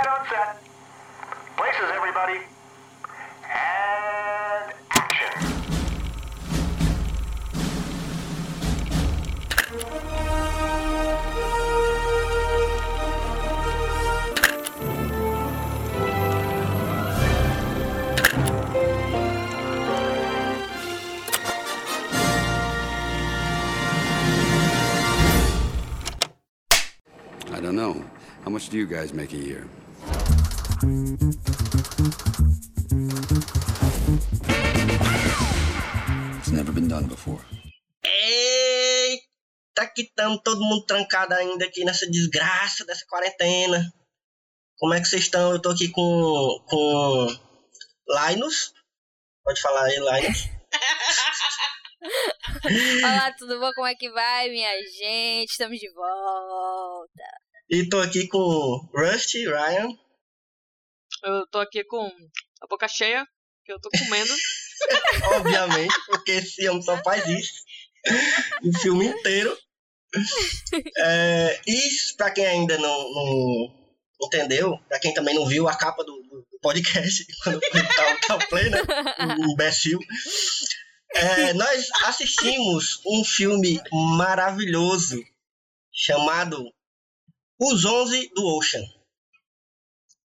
Quiet on set. Places, everybody. And action. I don't know. How much do you guys make a year? It's never been done before. Eita, que estamos todo mundo trancado ainda aqui nessa desgraça dessa quarentena. Como é que vocês estão? Eu tô aqui com, com Linus. Pode falar aí, Linus. Olá, tudo bom? Como é que vai, minha gente? Estamos de volta. E tô aqui com Rusty, Ryan. Eu tô aqui com a boca cheia, que eu tô comendo. Obviamente, porque esse homem só faz isso. o filme inteiro. É, e pra quem ainda não, não entendeu, pra quem também não viu a capa do, do podcast, quando tá, tá o play, né? O imbecil. É, nós assistimos um filme maravilhoso chamado Os Onze do Ocean.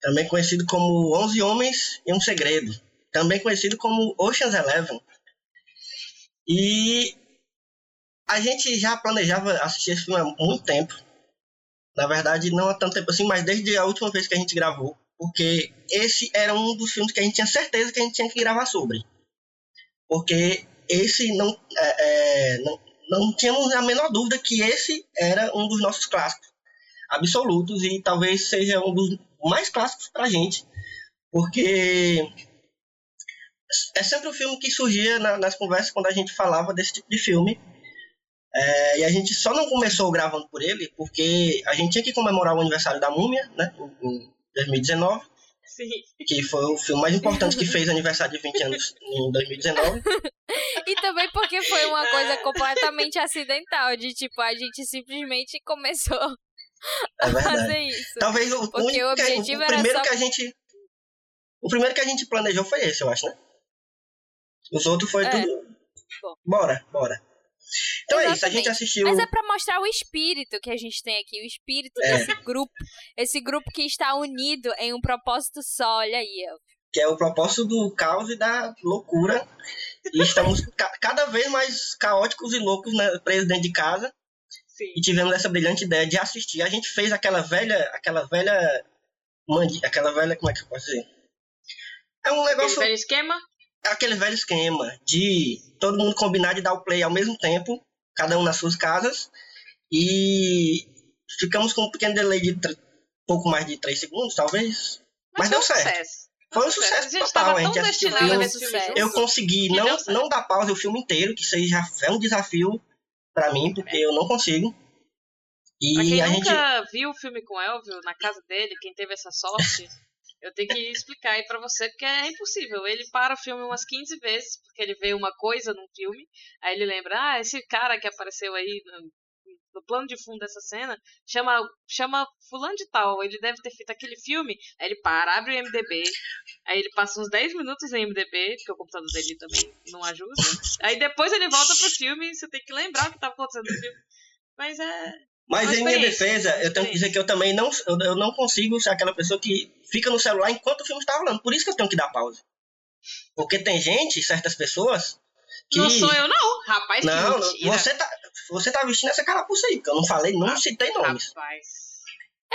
Também conhecido como Onze Homens e um Segredo. Também conhecido como Ocean's Eleven. E a gente já planejava assistir esse filme há muito tempo. Na verdade, não há tanto tempo assim, mas desde a última vez que a gente gravou. Porque esse era um dos filmes que a gente tinha certeza que a gente tinha que gravar sobre. Porque esse não, é, é, não, não tínhamos a menor dúvida que esse era um dos nossos clássicos absolutos e talvez seja um dos mais clássicos pra gente. Porque é sempre o um filme que surgia na, nas conversas quando a gente falava desse tipo de filme. É, e a gente só não começou gravando por ele porque a gente tinha que comemorar o aniversário da Múmia, né, em 2019. Sim. Que foi o filme mais importante que fez aniversário de 20 anos em 2019. E também porque foi uma coisa completamente acidental, de tipo, a gente simplesmente começou É a fazer. Isso. Talvez o, Porque único o que- objetivo o era primeiro só- que a gente. O primeiro que a gente planejou foi esse, eu acho, né? Os outros foi É. tudo. Bom. Bora, bora. Então é isso, a gente Exatamente. assistiu. Mas é pra mostrar o espírito que a gente tem aqui, o espírito É. desse grupo. Esse grupo que está unido em um propósito só, olha aí. que é o propósito do caos e da loucura. E estamos ca- cada vez mais caóticos e loucos né, presos dentro de casa. Sim. E tivemos essa brilhante ideia de assistir. A gente fez aquela velha, aquela velha, mandi, aquela velha, como é que eu posso dizer? É um Aquele negócio, velho esquema? aquele velho esquema de todo mundo combinar de dar o play ao mesmo tempo, cada um nas suas casas. E ficamos com um pequeno delay de pouco mais de 3 segundos, talvez. Mas, deu foi um certo. sucesso. Foi um A sucesso gente total. A gente assistiu a filme, eu consegui não, deu não dar pausa o filme inteiro, que isso aí já é um desafio pra mim, porque eu não consigo. E Pra quem a nunca gente. viu o filme com o Elvio na casa dele, quem teve essa sorte, eu tenho que explicar aí pra você, porque é impossível. Ele para o filme umas 15 vezes, porque ele vê uma coisa num filme, aí ele lembra, ah, esse cara que apareceu aí no, no plano de fundo dessa cena, chama, chama fulano de tal, ele deve ter feito aquele filme, aí ele para, abre o MDB, aí ele passa uns 10 minutos em MDB, porque o computador dele também não ajuda, aí depois ele volta pro filme e você tem que lembrar o que tava acontecendo no filme. Mas é, Mas em minha defesa, eu tenho que dizer que eu também não, eu, não consigo ser aquela pessoa que fica no celular enquanto o filme está rolando. Por isso que eu tenho que dar pausa. Porque tem gente, certas pessoas, que. Não sou eu, não. Rapaz, Não, que não, você tá, você tá vestindo essa carapuça aí, porque eu não falei, não citei nomes. Rapaz.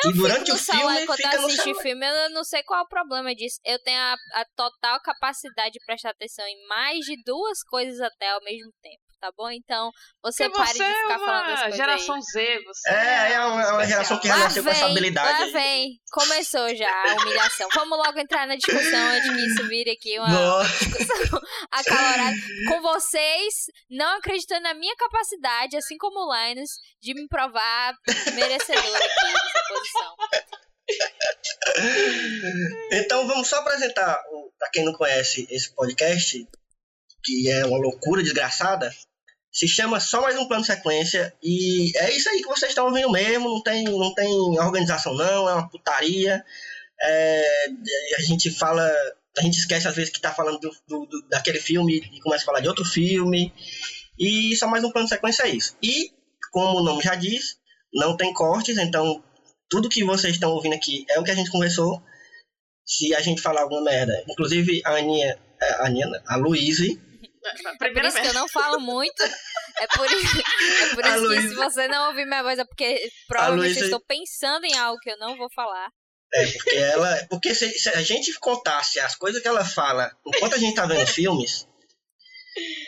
Que durante no o celular filme enquanto fica assisto celular. filme, eu não sei qual é o problema disso. Eu tenho a, a total capacidade de prestar atenção em mais de duas coisas até ao mesmo tempo, tá bom? Então, você Porque pare você de ficar é falando uma coisas geração aí. Z, você É, é uma, é uma geração que já Lá nasceu com essa vem, habilidade. lá aí. vem. Começou já a humilhação. Vamos logo entrar na discussão antes que isso vire aqui uma Boa. discussão acalorada. Com vocês, não acreditando na minha capacidade, assim como o Linus, de me provar merecedor aqui dessa posição. Então vamos só apresentar, para quem não conhece esse podcast, que é uma loucura desgraçada, se chama Só Mais Um Plano Sequência, e é isso aí que vocês estão ouvindo mesmo, não tem, não tem organização não, é uma putaria. É, a gente fala. A gente esquece às vezes que tá falando do, do- do- daquele filme e começa a falar de outro filme. E só mais um plano sequência é isso. E, como o nome já diz, não tem cortes, então tudo que vocês estão ouvindo aqui é o que a gente conversou. Se a gente falar alguma merda, inclusive a Aninha, a, Aninha, a Luíse, É por isso que eu não falo muito. É por isso, é por isso que Luísa- se você não ouvir minha voz é porque provavelmente Luísa- eu estou pensando em algo que eu não vou falar. É, porque ela. Porque se, se a gente contasse as coisas que ela fala enquanto a gente tá vendo filmes,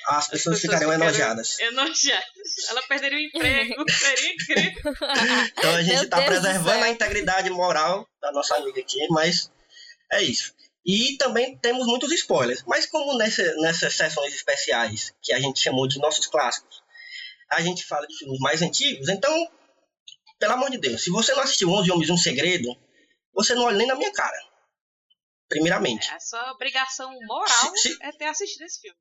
as pessoas ficariam ficariam enojadas. Enojadas. Ela perderia o emprego. Seria incrível. Então a gente Meu tá Deus do preservando a integridade moral da nossa amiga aqui, mas é isso. E também temos muitos spoilers. Mas como nessa, nessas sessões especiais, que a gente chamou de nossos clássicos, a gente fala de filmes mais antigos, então, pelo amor de Deus, se você não assistiu 11 Homens e um Segredo, você não olha nem na minha cara. Primeiramente. A sua obrigação moral Se- se- é ter assistido esse filme.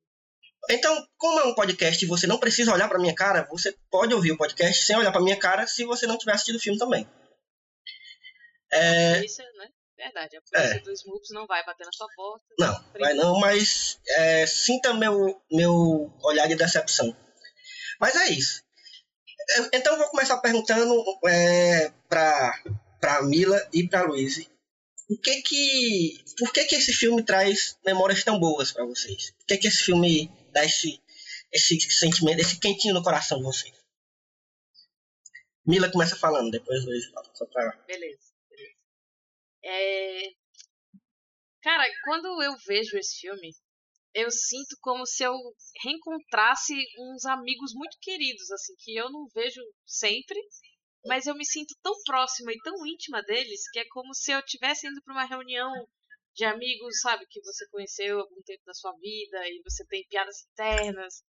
Então, como é um podcast e você não precisa olhar pra minha cara, você pode ouvir o podcast sem olhar pra minha cara se você não tiver assistido o filme também. É, Isso, né? Verdade. A polícia dos Smoops não vai bater na sua porta. não, vai não, mas é, sinta meu, meu olhar de decepção. Mas é isso. É, Então eu vou começar perguntando é, pra, pra Mila e pra Luiz. O que que. Por que que esse filme traz memórias tão boas pra vocês? Por que que esse filme dá esse, esse sentimento, esse quentinho no coração de vocês? Mila começa falando, depois Luiz fala. Só pra... Beleza. É... Cara, quando eu vejo esse filme, eu sinto como se eu reencontrasse uns amigos muito queridos, assim, que eu não vejo sempre, mas eu me sinto tão próxima e tão íntima deles que é como se eu estivesse indo para uma reunião de amigos, sabe, que você conheceu algum tempo da sua vida e você tem piadas internas.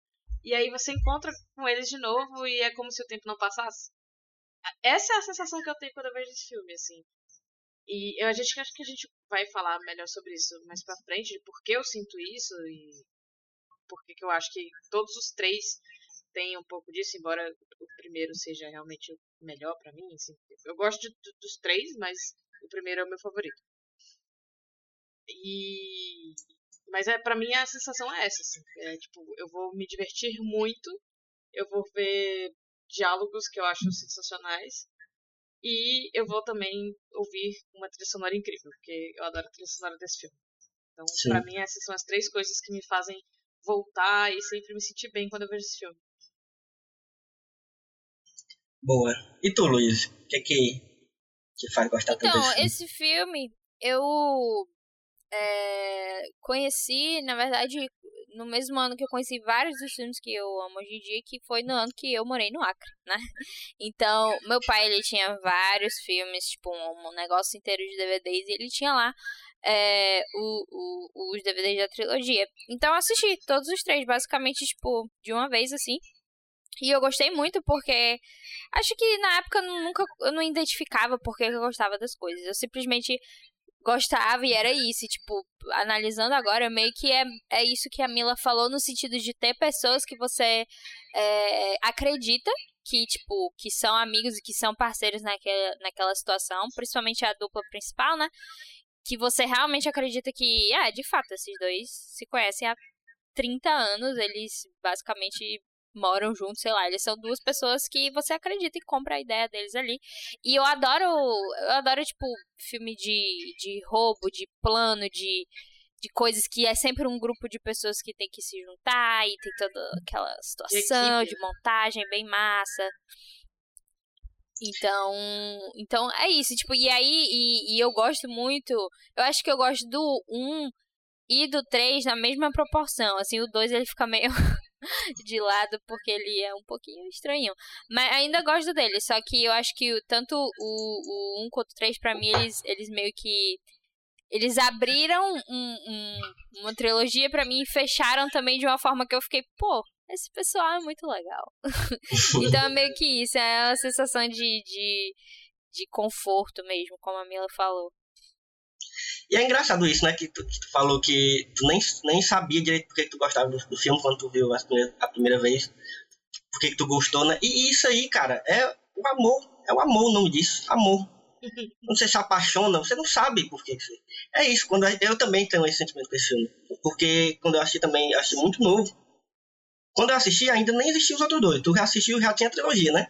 E aí você encontra com eles de novo e é como se o tempo não passasse. Essa é a sensação que eu tenho quando eu vejo esse filme, assim. E eu, a gente acho que a gente vai falar melhor sobre isso mais pra frente, de por que eu sinto isso e por que eu acho que todos os três têm um pouco disso, embora o primeiro seja realmente o melhor pra mim. Assim. Eu gosto de- do- dos três, mas o primeiro é o meu favorito. E mas é para mim a sensação é essa, assim. É, tipo, eu vou me divertir muito, eu vou ver diálogos que eu acho sensacionais e eu vou também ouvir uma trilha sonora incrível, porque eu adoro a trilha sonora desse filme. Então, Sim. pra mim essas são as três coisas que me fazem voltar e sempre me sentir bem quando eu vejo esse filme. Boa. E tu, Luiz? O que que te faz gostar tanto Então, desse filme? esse filme eu é, conheci, na verdade, no mesmo ano que eu conheci vários dos filmes que eu amo hoje em dia, que foi no ano que eu morei no Acre, né? Então, meu pai, ele tinha vários filmes, tipo, um, um negócio inteiro de DVDs, e ele tinha lá é, o, o- os DVDs da trilogia. Então, eu assisti todos os três, basicamente, tipo, de uma vez, assim. E eu gostei muito porque acho que na época eu nunca eu não identificava por que eu gostava das coisas. Eu simplesmente gostava e era isso. E, tipo, analisando agora, meio que é, é isso que a Mila falou no sentido de ter pessoas que você é, acredita que, tipo, que são amigos e que são parceiros naquela, naquela situação, principalmente a dupla principal, né? Que você realmente acredita que, ah, de fato, esses dois se conhecem há 30 anos, eles basicamente moram juntos, sei lá, eles são duas pessoas que você acredita e compra a ideia deles ali. E eu adoro, eu adoro, tipo, filme de, de roubo, de plano, de, de coisas que é sempre um grupo de pessoas que tem que se juntar e tem toda aquela situação de montagem bem massa. Então, então é isso, tipo, e aí, e, e eu gosto muito, eu acho que eu gosto do 1 e do 3 na mesma proporção, assim, o 2 ele fica meio de lado porque ele é um pouquinho estranho, mas ainda gosto dele, só que eu acho que tanto o, o 1 quanto o 3 pra mim, eles, eles meio que eles abriram um- um- uma trilogia pra mim e fecharam também de uma forma que eu fiquei, pô, esse pessoal é muito legal. então é meio que isso, é uma sensação de, de, de conforto mesmo, como a Mila falou. E é engraçado isso, né? Que tu, que tu falou que tu nem, nem sabia direito porque que tu gostava do, do filme quando tu viu a primeira, a primeira vez. Por que tu gostou, né? E isso aí, cara, é o amor. É o amor o nome disso. Amor. quando você se apaixona, você não sabe por que. É isso, quando eu também tenho esse sentimento com esse filme. Porque quando eu assisti também, eu assisti muito novo. Quando eu assisti, ainda nem existiam os outros dois. Tu já assistiu, já tinha a trilogia, né?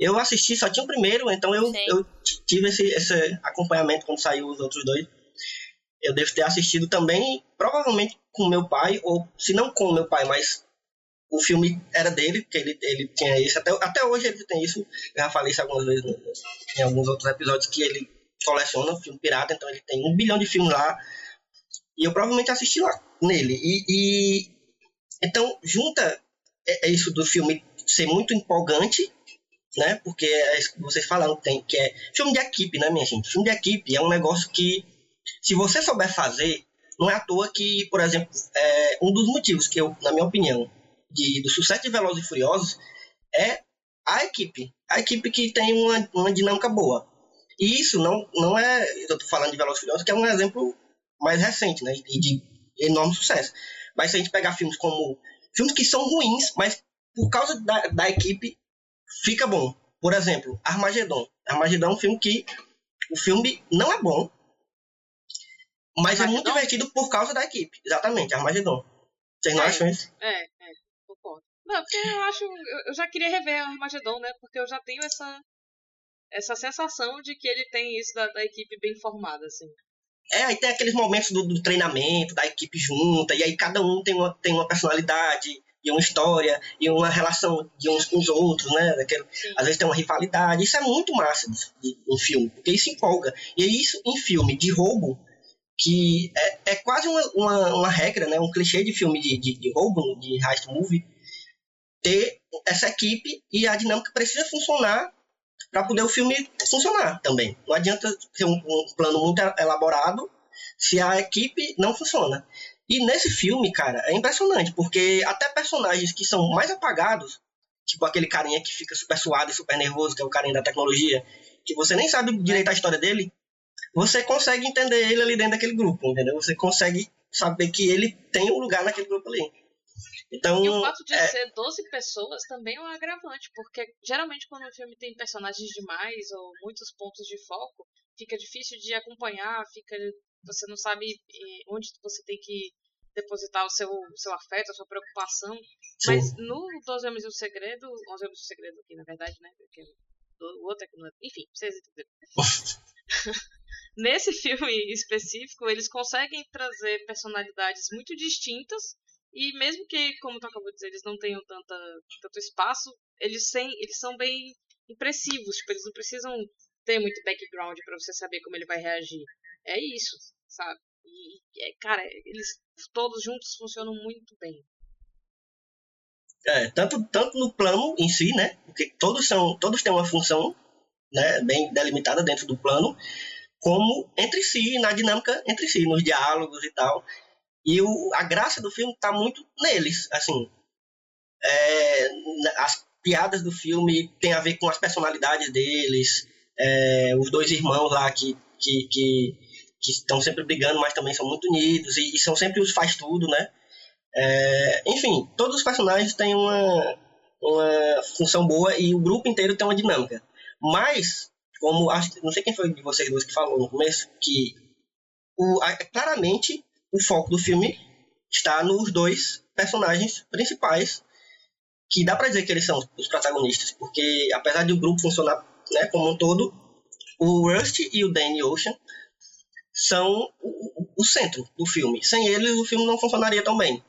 Eu assisti, só tinha o primeiro, então eu, Sim. eu tive esse, esse acompanhamento quando saiu os outros dois. Eu devo ter assistido também, provavelmente com meu pai, ou se não com meu pai, mas o filme era dele, porque ele, ele tinha isso. Até, até hoje ele tem isso. Eu já falei isso algumas vezes no- em alguns outros episódios que ele coleciona filme pirata, então ele tem um bilhão de filmes lá. E eu provavelmente assisti lá nele. E, e- então junta é- é isso do filme ser muito empolgante, né? Porque é que vocês falaram tem que é filme de equipe, né, minha gente? Filme de equipe é um negócio que se você souber fazer, não é à toa que, por exemplo, é um dos motivos que eu, na minha opinião, de, do sucesso de Velozes e Furiosos é a equipe. A equipe que tem uma, uma dinâmica boa. E isso não, não é. Eu tô falando de Velozes e Furiosos, que é um exemplo mais recente, né? E de enorme sucesso. Mas se a gente pegar filmes como. Filmes que são ruins, mas por causa da, da equipe fica bom. Por exemplo, Armagedon. Armagedon é um filme que. O filme não é bom, mas é muito Armagedon? divertido por causa da equipe. Exatamente, Armagedon. Vocês não É. acham isso? É, é, concordo. Não, porque eu acho. Eu, eu já queria rever Armagedon, né? Porque eu já tenho essa. Essa sensação de que ele tem isso da, da equipe bem formada, assim. É, aí tem aqueles momentos do, do treinamento, da equipe junta, e aí cada um tem uma, tem uma personalidade, e uma história, e uma relação de uns com os outros, né? Daquele, às vezes tem uma rivalidade. Isso é muito massa de, de, um filme, porque isso empolga. E é isso em filme de roubo, que é, é quase uma, uma, uma regra, né? Um clichê de filme de, de, de roubo, de heist movie, ter essa equipe e a dinâmica precisa funcionar para poder o filme funcionar também. Não adianta ter um, um plano muito elaborado se a equipe não funciona. E nesse filme, cara, é impressionante, porque até personagens que são mais apagados, tipo aquele carinha que fica super suado e super nervoso, que é o carinha da tecnologia, que você nem sabe direito a história dele, você consegue entender ele ali dentro daquele grupo, entendeu? Você consegue saber que ele tem um lugar naquele grupo ali. Então, E o fato de é, ser 12 pessoas também é um agravante, porque geralmente quando um filme tem personagens demais ou muitos pontos de foco, fica difícil de acompanhar, fica você não sabe eh, onde você tem que depositar o seu, seu afeto, a sua preocupação. sim. Mas no 12 Homens e o Segredo, 11 Homens e o Segredo aqui, na verdade, né? Porque o outro é que não é... Enfim, vocês entenderam. Nesse filme específico, eles conseguem trazer personalidades muito distintas e mesmo que, como tu acabou de dizer, eles não tenham tanta, tanto espaço, eles, sem, eles são bem impressivos. Tipo, eles não precisam ter muito background para você saber como ele vai reagir. É isso, sabe? E, é, cara, eles todos juntos funcionam muito bem. É, tanto, tanto no plano em si, né? Porque todos, são, todos têm uma função né, bem delimitada dentro do plano, como entre si, na dinâmica entre si, nos diálogos e tal. E o, a graça do filme tá muito neles, assim. É, as piadas do filme tem a ver com as personalidades deles, é, os dois irmãos lá que, que, que, que estão sempre brigando, mas também são muito unidos, e, e são sempre os faz tudo, né? É, enfim, todos os personagens têm uma, uma função boa e o grupo inteiro tem uma dinâmica. Mas, como acho, não sei quem foi de vocês dois que falou no começo, que o, a- claramente o foco do filme está nos dois personagens principais, que dá pra dizer que eles são os protagonistas, porque apesar de o grupo funcionar né, como um todo, o Rust e o Danny Ocean são o, o- centro do filme. Sem eles, o filme não funcionaria tão bem.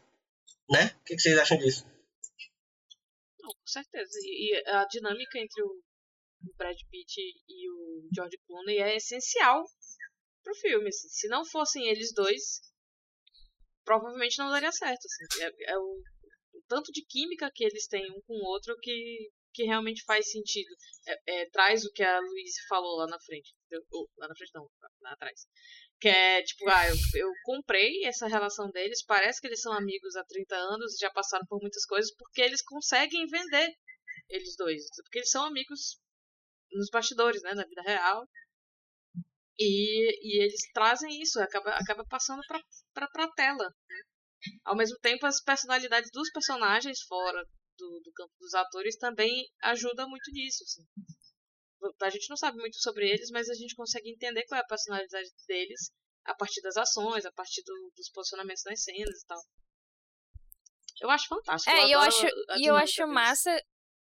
Né? O que vocês acham disso? Não, com certeza. E a dinâmica entre o Brad Pitt e o George Clooney é essencial pro filme. assim. Se não fossem eles dois, provavelmente não daria certo. assim. É, é o, o tanto de química que eles têm um com o outro que, que realmente faz sentido. É, é, traz o que a Luísa falou lá na frente. lá na frente não, lá, lá atrás. Que é tipo, ah, eu, eu comprei essa relação deles, parece que eles são amigos há 30 anos e já passaram por muitas coisas, porque eles conseguem vender eles dois. Porque eles são amigos nos bastidores, né, na vida real. E, e eles trazem isso, acaba, acaba passando pra, pra, pra tela. Né? Ao mesmo tempo, as personalidades dos personagens fora do, do campo dos atores também ajudam muito nisso. Assim. a gente não sabe muito sobre eles, mas a gente consegue entender qual é a personalidade deles a partir das ações, a partir do, dos posicionamentos nas cenas e tal. Eu acho fantástico. É, eu adoro acho, e eu acho deles. massa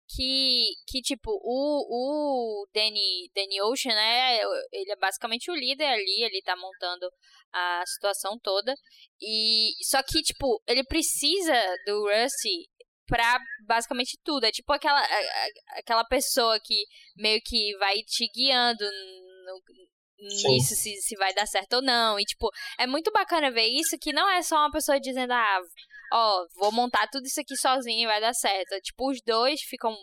que, que tipo, o, o Danny, Danny Ocean, né, ele é basicamente o líder ali, ele tá montando a situação toda, e só que, tipo, ele precisa do Rusty pra basicamente tudo, é tipo aquela, aquela pessoa que meio que vai te guiando no, nisso, se, se vai dar certo ou não, e tipo, é muito bacana ver isso, que não é só uma pessoa dizendo, ah, ó, vou montar tudo isso aqui sozinho e vai dar certo. Tipo, os dois ficam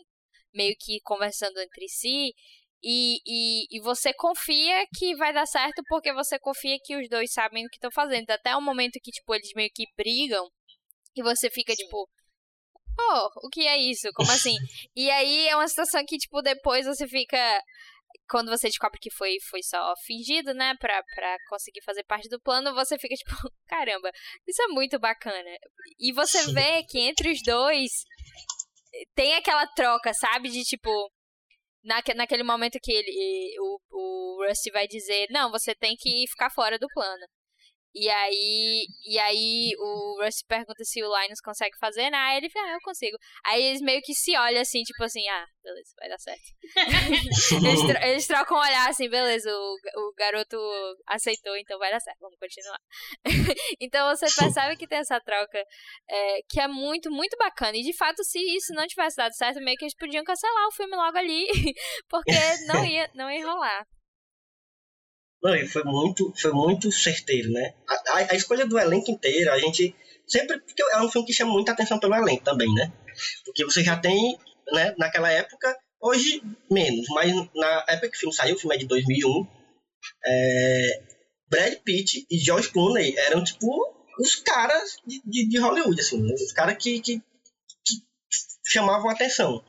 meio que conversando entre si e, e, e você confia que vai dar certo porque você confia que os dois sabem o que estão fazendo. Até o momento que, tipo, eles meio que brigam e você fica, Sim. tipo... Oh, o que é isso? Como assim? e aí é uma situação que, tipo, depois você fica quando você descobre que foi, foi só fingido, né, pra, pra conseguir fazer parte do plano, você fica tipo, caramba, isso é muito bacana. E você Sim. vê que entre os dois tem aquela troca, sabe? De tipo, naque, naquele momento que ele, o, o Rusty vai dizer, não, você tem que ficar fora do plano. E aí, e aí o Rusty pergunta se o Linus consegue fazer, né? Aí ele fala, ah, eu consigo. Aí eles meio que se olham assim, tipo assim, ah, beleza, vai dar certo. eles, tro- eles trocam um olhar assim, beleza, o, o garoto aceitou, então vai dar certo, vamos continuar. então você percebe que tem essa troca é, que é muito, muito bacana. E de fato, se isso não tivesse dado certo, meio que eles podiam cancelar o filme logo ali, porque não ia, não ia rolar. Não, e foi muito, foi muito certeiro, né? A, a, a escolha do elenco inteiro, a gente sempre. Porque é um filme que chama muita atenção pelo elenco também, né? Porque você já tem, né, naquela época, hoje menos, mas na época que o filme saiu, o filme é de 2001, é, Brad Pitt e George Clooney eram tipo os caras de, de, de Hollywood, assim, né? os caras que, que, que chamavam atenção.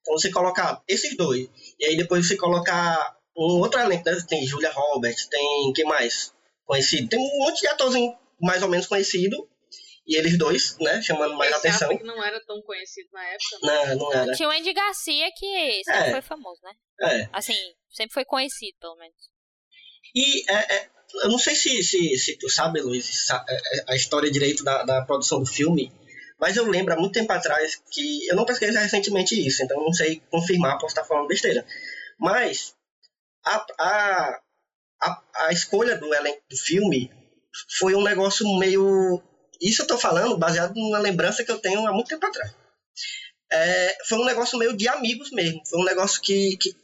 Então você colocar esses dois, e aí depois você colocar um outro elenco, né? tem Julia Roberts, tem quem mais conhecido? Tem um monte de atorzinho mais ou menos conhecido, e eles dois, né, chamando mais Esse atenção. que não era tão conhecido na época. Não, né? não era. Tinha o Andy Garcia, que sempre É. foi famoso, né? É. Assim, sempre foi conhecido, pelo menos. E é, é, eu não sei se, se, se tu sabe, Luiz, é, é, a história direito da, da produção do filme, mas eu lembro há muito tempo atrás que eu não pesquisei recentemente isso, então não sei confirmar, posso estar falando besteira. Mas a, a, a, a escolha do elenco do filme foi um negócio meio. Isso eu tô falando baseado numa lembrança que eu tenho há muito tempo atrás. É, foi um negócio meio de amigos mesmo. Foi um negócio que, que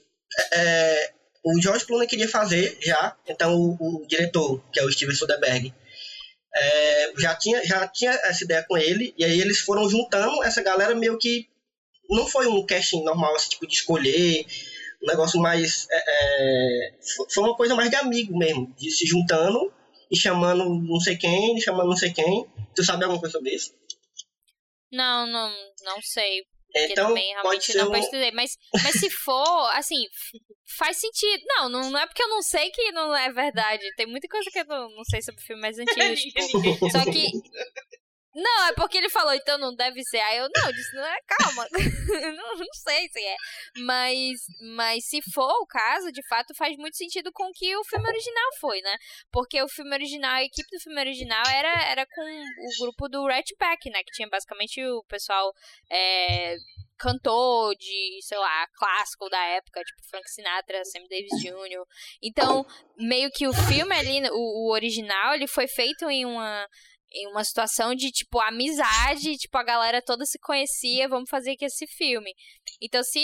é, o George Clooney queria fazer já, então o, o diretor, que é o Steven Soderbergh, é, já, tinha, já tinha essa ideia com ele, e aí eles foram juntando essa galera meio que. Não foi um casting normal, esse tipo de escolher, um negócio mais. é, é, fo- foi uma coisa mais de amigo mesmo, de se juntando e chamando não sei quem, chamando não sei quem. Tu sabe alguma coisa sobre isso? Não, não, não sei. Então, também pode realmente ser não um- pesquisei. Mas, mas se for, assim, faz sentido. Não, não, não é porque eu não sei que não é verdade. Tem muita coisa que eu não, sei sobre filmes mais antigos. tipo, só que. Não, é porque ele falou, então não deve ser. Aí eu, não, eu disse, não é, calma. não, não sei se é. Mas, mas se for o caso, de fato, faz muito sentido com que o filme original foi, né? Porque o filme original, a equipe do filme original era, era com o grupo do Rat Pack, né? Que tinha basicamente o pessoal é, cantor de, sei lá, clássico da época, tipo Frank Sinatra, Sammy Davis Jr. Então, meio que o filme ali, o, o original, ele foi feito em uma em uma situação de, tipo, amizade, tipo, a galera toda se conhecia, vamos fazer aqui esse filme. Então, se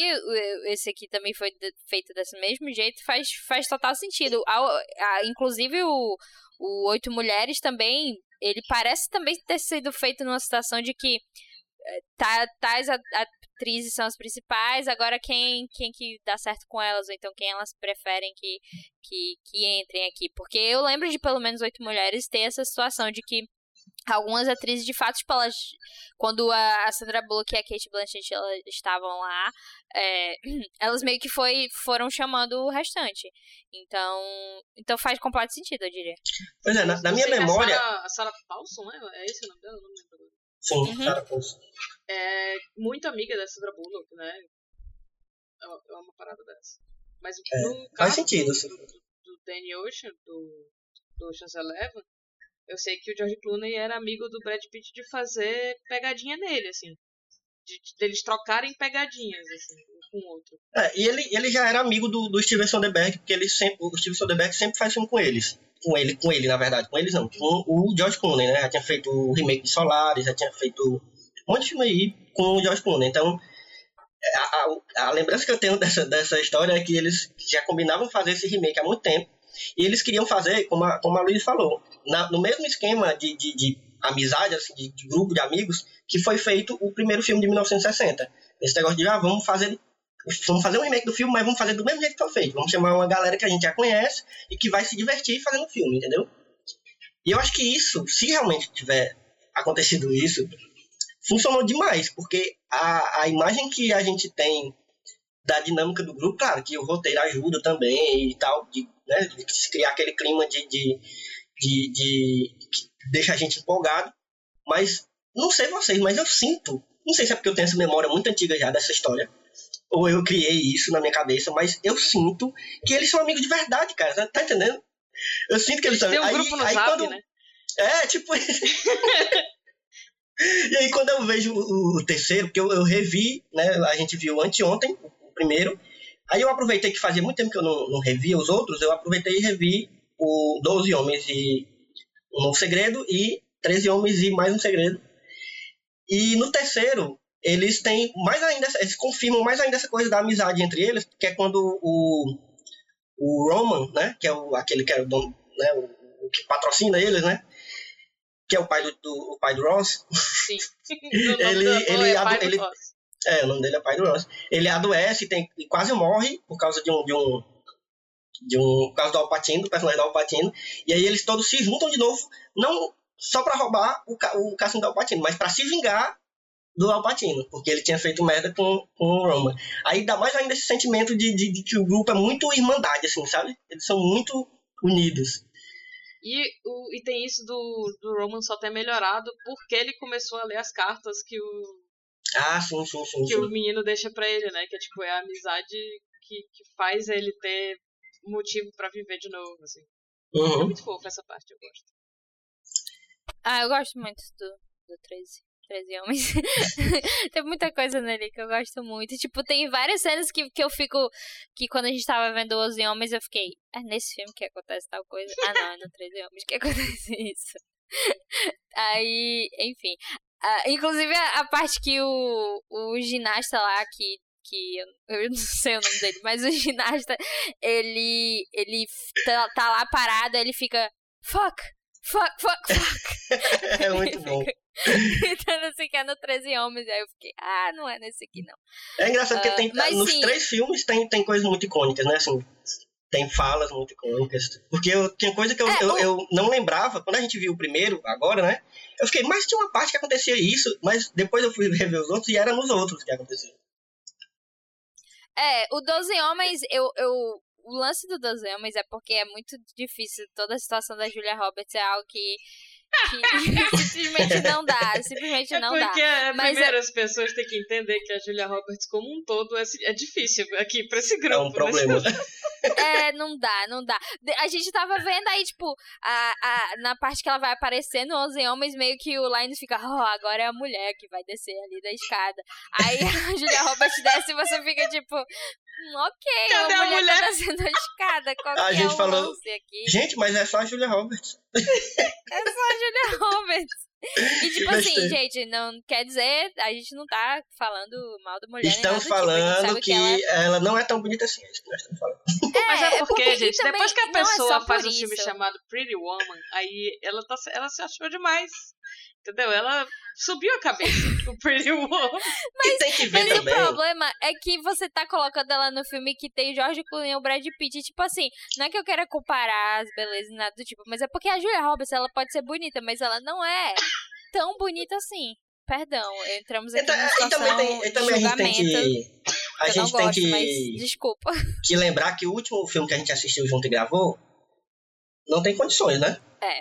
esse aqui também foi feito desse mesmo jeito, faz, faz total sentido. A- a- inclusive, o, o Oito Mulheres também, ele parece também ter sido feito numa situação de que tá, tais atrizes são as principais, agora quem, quem que dá certo com elas, ou então quem elas preferem que, que, que entrem aqui. Porque eu lembro de pelo menos Oito Mulheres ter essa situação de que algumas atrizes, de fato, tipo, elas. Quando a, a Sandra Bullock e a Kate Blanchett elas estavam lá, é, elas meio que foi, foram chamando o restante. Então. Então faz completo sentido, eu diria. Pois é, na, na minha que memória. A Sarah, Paulson, né? É esse o nome dela? Eu não lembro agora. Sim, Uhum. Sarah Paulson. É muito amiga da Sandra Bullock, né? É é uma parada dessa. Mas É, no faz caso sentido, do, assim. do, do Danny Ocean, do, do Ocean's Eleven, eu sei que o George Clooney era amigo do Brad Pitt de fazer pegadinha nele, assim. De, de- deles trocarem pegadinhas, assim, um com o outro. É, e ele, ele já era amigo do, do Steven Soderbergh, porque ele sempre, o Steven Soderbergh sempre faz filme com eles. Com ele, com ele, na verdade. Com eles não. Com o George Clooney, né? Já tinha feito o remake de Solaris, já tinha feito um monte de filme aí com o George Clooney. Então, a, a, a lembrança que eu tenho dessa, dessa história é que eles já combinavam fazer esse remake há muito tempo. E eles queriam fazer, como a, como a Luiz falou, na- no mesmo esquema de, de, de amizade, assim, de, de grupo de amigos, que foi feito o primeiro filme de 1960. Esse negócio de, ah, vamos fazer vamos fazer um remake do filme, mas vamos fazer do mesmo jeito que foi feito. Vamos chamar uma galera que a gente já conhece e que vai se divertir fazendo o filme, entendeu? E eu acho que isso, se realmente tiver acontecido isso, funcionou demais, porque a, a imagem que a gente tem da dinâmica do grupo, claro, que o roteiro ajuda também e tal, de, né, de criar aquele clima de, de, de, de que deixa a gente empolgado, mas não sei vocês, mas eu sinto, não sei se é porque eu tenho essa memória muito antiga já dessa história, ou eu criei isso na minha cabeça, mas eu sinto que eles são amigos de verdade, cara, tá, tá entendendo? Eu sinto que eles, Eles são. têm um aí, grupo no aí Zap, quando, né? é, tipo e aí, quando eu vejo o, o terceiro, porque eu, eu revi, né? A gente viu anteontem, o primeiro. Aí eu aproveitei que fazia muito tempo que eu não, não revia os outros, eu aproveitei e revi o 12 Homens e Um Novo Segredo e 13 Homens e Mais um Segredo. E no terceiro, eles têm mais ainda, eles confirmam mais ainda essa coisa da amizade entre eles, que é quando o, o Roman, né? Que é o, aquele que é o dono, né? O, o que patrocina eles, né? Que é o pai do, do- o pai do Ross. Sim. Ele- ele é ele- Ross. É, o nome dele é pai do Ross. Ele adoece tem, e quase morre por causa de um. De um de um, por causa do Alpatino, do personagem do Alpatino, e aí eles todos se juntam de novo, não só pra roubar o, o cassino do Alpatino, mas pra se vingar do Alpatino, porque ele tinha feito merda com, com o Roman. Aí dá mais ainda esse sentimento de, de, de que o grupo é muito irmandade, assim, sabe? Eles são muito unidos. E, o, e tem isso do, do Roman só ter melhorado porque ele começou a ler as cartas que o, Ah, sim, sim, sim. que sim. o menino deixa pra ele, né? Que é tipo, é a amizade que, que faz ele ter motivo pra viver de novo, assim. É Uhum. muito fofo essa parte, eu gosto. Ah, eu gosto muito do, do 13. 13 homens. tem muita coisa nele que eu gosto muito. Tipo, tem várias cenas que, que eu fico. Que quando a gente tava vendo Os Homens, eu fiquei. É nesse filme que acontece tal coisa. Ah, não, é no 13 Homens que acontece isso. Aí, enfim. Ah, inclusive a, a parte que o, o ginasta lá, que, que eu, eu não sei o nome dele, mas o ginasta, ele, ele tá, tá lá parado, ele fica. Fuck! Fuck, fuck, fuck! É muito bom. Tentando assim que é no 13 Homens. Aí eu fiquei, ah, não é nesse aqui não. É engraçado porque Ah, tem, nos sim. três filmes tem, tem coisas muito icônicas, né? Assim, tem falas muito icônicas. Porque eu, tinha coisa que eu, É, eu, eu não lembrava. Quando a gente viu o primeiro, agora, né? Eu fiquei, mas tinha uma parte que acontecia isso. Mas depois eu fui rever os outros e era nos outros que acontecia. É, o 12 Homens, eu, eu. O lance do 12 Homens é porque é muito difícil. Toda a situação da Julia Roberts é algo que. Que simplesmente não dá. Simplesmente É não porque dá. é, Mas primeiro as pessoas têm que entender que a Julia Roberts como um todo é, é difícil aqui pra esse grupo. É um problema. Né? É, não dá, não dá. A gente tava vendo aí, tipo, a, a, na parte que ela vai aparecer no 11 Homens, meio que o Linus fica, oh, agora é a mulher que vai descer ali da escada. Aí a Julia Roberts desce e você fica tipo, hum, ok, Cadê a a mulher, tá descendo a escada. Qual A que é gente o falou- lance aqui? Gente, mas é só a Julia Roberts. É só a Julia Roberts. E tipo Que assim, gente, não quer dizer, a gente não tá falando mal da mulher. Estamos nada do tipo, falando sabe que, ela ela... não é tão bonita assim. É isso que nós estamos falando. Mas é porque, porque- e gente, também depois que a é pessoa só faz um filme chamado Pretty Woman, aí ela, tá, ela se achou demais. Entendeu? Ela subiu a cabeça com Pretty Woman. e tem que ver Mas o problema é que você tá colocando ela no filme que tem George Clooney e o Brad Pitt. E, tipo assim, não é que eu queira comparar as belezas e nada do tipo, mas é porque a Julia Roberts, ela pode ser bonita, mas ela não é tão bonita assim. Perdão, entramos aqui Então, numa e situação também, tem, de também a gente tem julgamento. que. A eu não gente tem gosto, que, mas desculpa. que lembrar que o último filme que a gente assistiu junto e gravou não tem condições, né? É,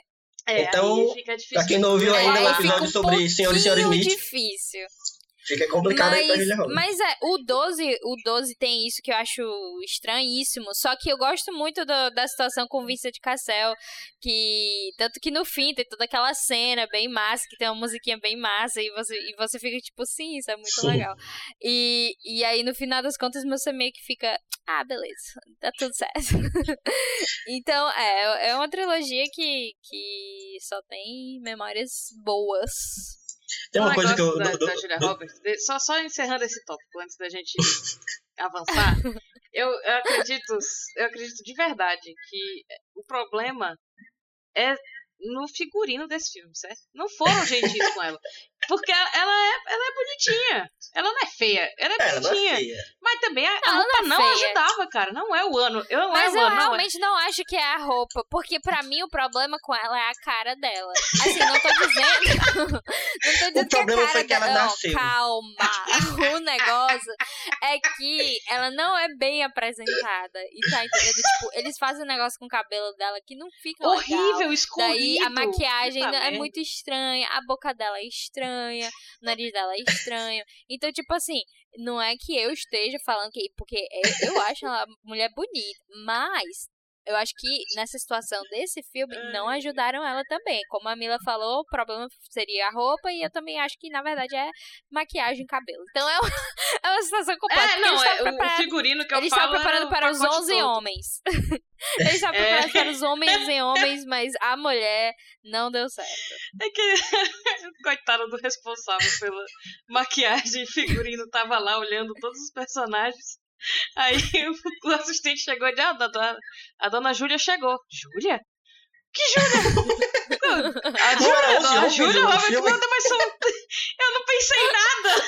Então, aí fica difícil. Pra quem não ouviu ainda o falar. fica episódio um sobre Senhor e Senhora pouquinho Smith, difícil. Fica complicado aí pra Mas, Julia Roberts. mas é, o 12, o 12 tem isso que eu acho estranhíssimo. Só que eu gosto muito do- da situação com Vincent Cassel. Que. Tanto que no fim tem toda aquela cena bem massa, que tem uma musiquinha bem massa, e você, e você fica tipo, sim, isso é muito Sim. legal. E, e aí, no final das contas, você meio que fica. Ah, beleza, tá tudo certo. então, é, é uma trilogia que, que só tem memórias boas. Tem uma Um coisa que eu. Da, do- da Julia Roberts, só, só encerrando esse tópico antes da gente avançar, eu, eu acredito, eu acredito de verdade que o problema é no figurino desse filme, certo? Não foram gentis com ela. Porque ela, ela é, ela é bonitinha. Ela não é feia, ela é Ela não é bonitinha. feia. Mas também a, a Ela roupa não não, é feia. ajudava, cara. Não é o ano. Eu não Mas é o eu ano, não é. realmente não acho que é a roupa, porque pra mim o problema com ela é a cara dela. Assim, não tô dizendo. não tô dizendo problema que a cara foi que ela dela. Não, nasceu. calma. O negócio é que ela não é bem apresentada. E tá entendendo? Tipo, eles fazem um negócio com o cabelo dela que não fica legal. Horrível, escorrido. Daí a maquiagem Puta é muito estranha, a boca dela é estranha, o nariz dela é estranho. Então, tipo assim, não é que eu esteja falando que. Porque é- eu acho ela mulher bonita, mas. Eu acho que nessa situação desse filme não ajudaram ela também. Como a Mila falou, o problema seria a roupa e eu também acho que na verdade é maquiagem e cabelo. Então é uma, é uma situação completa. É, porque eles não, é, o- figurino que eu eles falo estavam preparando para os pacote 11 todo. homens. Eles estavam É. preparados para os homens em homens, mas a mulher não deu certo. É que coitado do responsável pela maquiagem e figurino tava lá olhando todos os personagens. Aí o, assistente chegou e disse, ah, a dona, a dona Júlia chegou. Júlia? Que Júlia? a Júlia, onze a Júlia Roberts manda, mas são... eu não pensei em nada.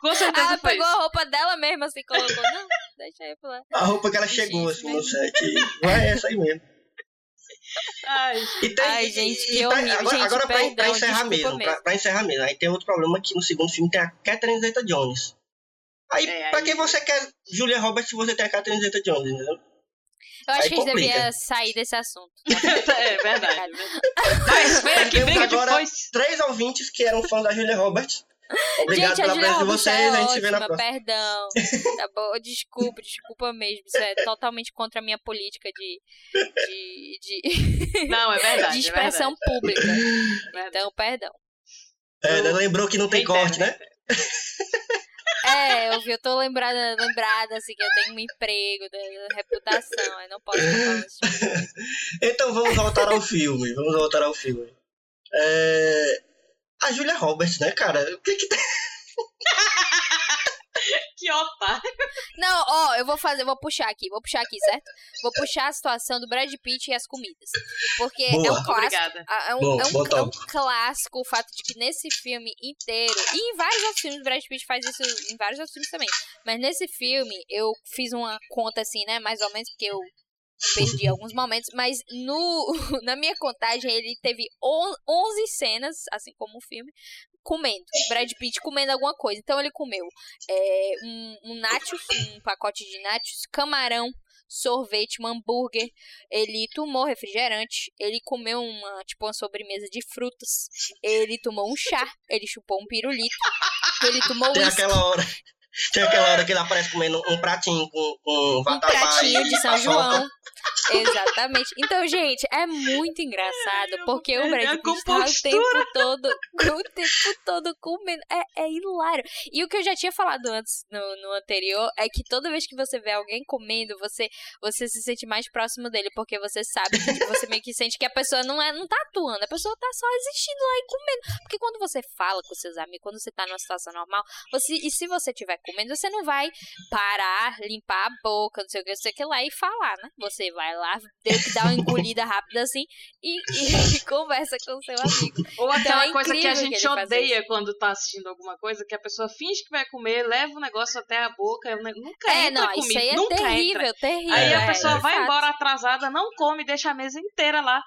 Com certeza Ela foi pegou isso. a roupa dela mesmo, assim, colocou. Não, deixa aí lá. A roupa que ela chegou assim no set. Vai essa aí mesmo. Ai, E tem, Ai, gente, que tá-. Agora, Gente, agora pra, perdão, pra encerrar mesmo, mesmo. Pra, pra encerrar mesmo. Aí tem outro problema que no segundo filme tem a Catherine Zeta-Jones. Aí, É, pra aí- que você quer Julia Roberts se você tem a Catherine Zeta-Jones, entendeu? Eu acho Aí que a gente complica. devia sair desse assunto. é verdade. é. Mas vem aqui, Temos briga agora depois. três ouvintes que eram fãs da Julia Roberts. Obrigado gente, a pela presença de vocês, é a gente se vê na próxima. perdão. Tá bom? Desculpa, desculpa mesmo. Isso é totalmente contra a minha política de, de, de, Não, é verdade. de é expressão pública. verdade. Então, perdão. É, lembrou que não tem Reitero, corte, né? É, eu, vi, eu tô lembrada, lembrada, assim, que eu tenho um emprego, reputação, aí não posso esse tipo. Então vamos voltar ao filme. Vamos voltar ao filme. É, A Julia Roberts, né, cara? O que que tem? Que otário. Não, ó, eu vou fazer, vou puxar aqui, vou puxar aqui, certo? Vou puxar a situação do Brad Pitt e as comidas. Porque é Boa. um clássico. É um, Bom, é, um, é um clássico o fato de que nesse filme inteiro, e em vários outros filmes, o Brad Pitt faz isso em vários outros filmes também. Mas nesse filme, eu fiz uma conta assim, né? Mais ou menos, porque eu perdi alguns momentos. Mas no, na minha contagem, ele teve on- 11 cenas, assim como o filme, comendo. Brad Pitt comendo alguma coisa. Então ele comeu é, um, um nachos, um pacote de nachos, camarão, sorvete, um hambúrguer. Ele tomou refrigerante. Ele comeu uma, tipo, uma sobremesa de frutas. Ele tomou um chá. Ele chupou um pirulito. Ele tomou Tem aquela hora. Tem aquela hora que ele aparece comendo um pratinho com, com um vatapá pratinho de São. João. Exatamente. Então, gente, é muito engraçado porque o Brad Pitt tá o tempo todo, o tempo todo comendo. É, é hilário. E o que eu já tinha falado antes no, no anterior é que toda vez que você vê alguém comendo, você, você se sente mais próximo dele, porque você sabe que tipo, você meio que sente que a pessoa não, é, não tá atuando, a pessoa tá só existindo lá e comendo. Porque quando você fala com seus amigos, quando você tá numa situação normal, você, e se você comendo, você não vai parar, limpar a boca, não sei o que, não sei o que lá e falar, né? Você vai lá, deu que dar uma engolida rápida assim e, e conversa com o seu amigo. Ou aquela é coisa que a que gente faz odeia quando tá assistindo alguma coisa, que a pessoa finge que vai comer, leva o negócio até a boca, eu ne- nunca É, entra não, comigo, isso aí é nunca terrível, entra. terrível. Aí a é, pessoa de vai fato. embora atrasada, não come, deixa a mesa inteira lá.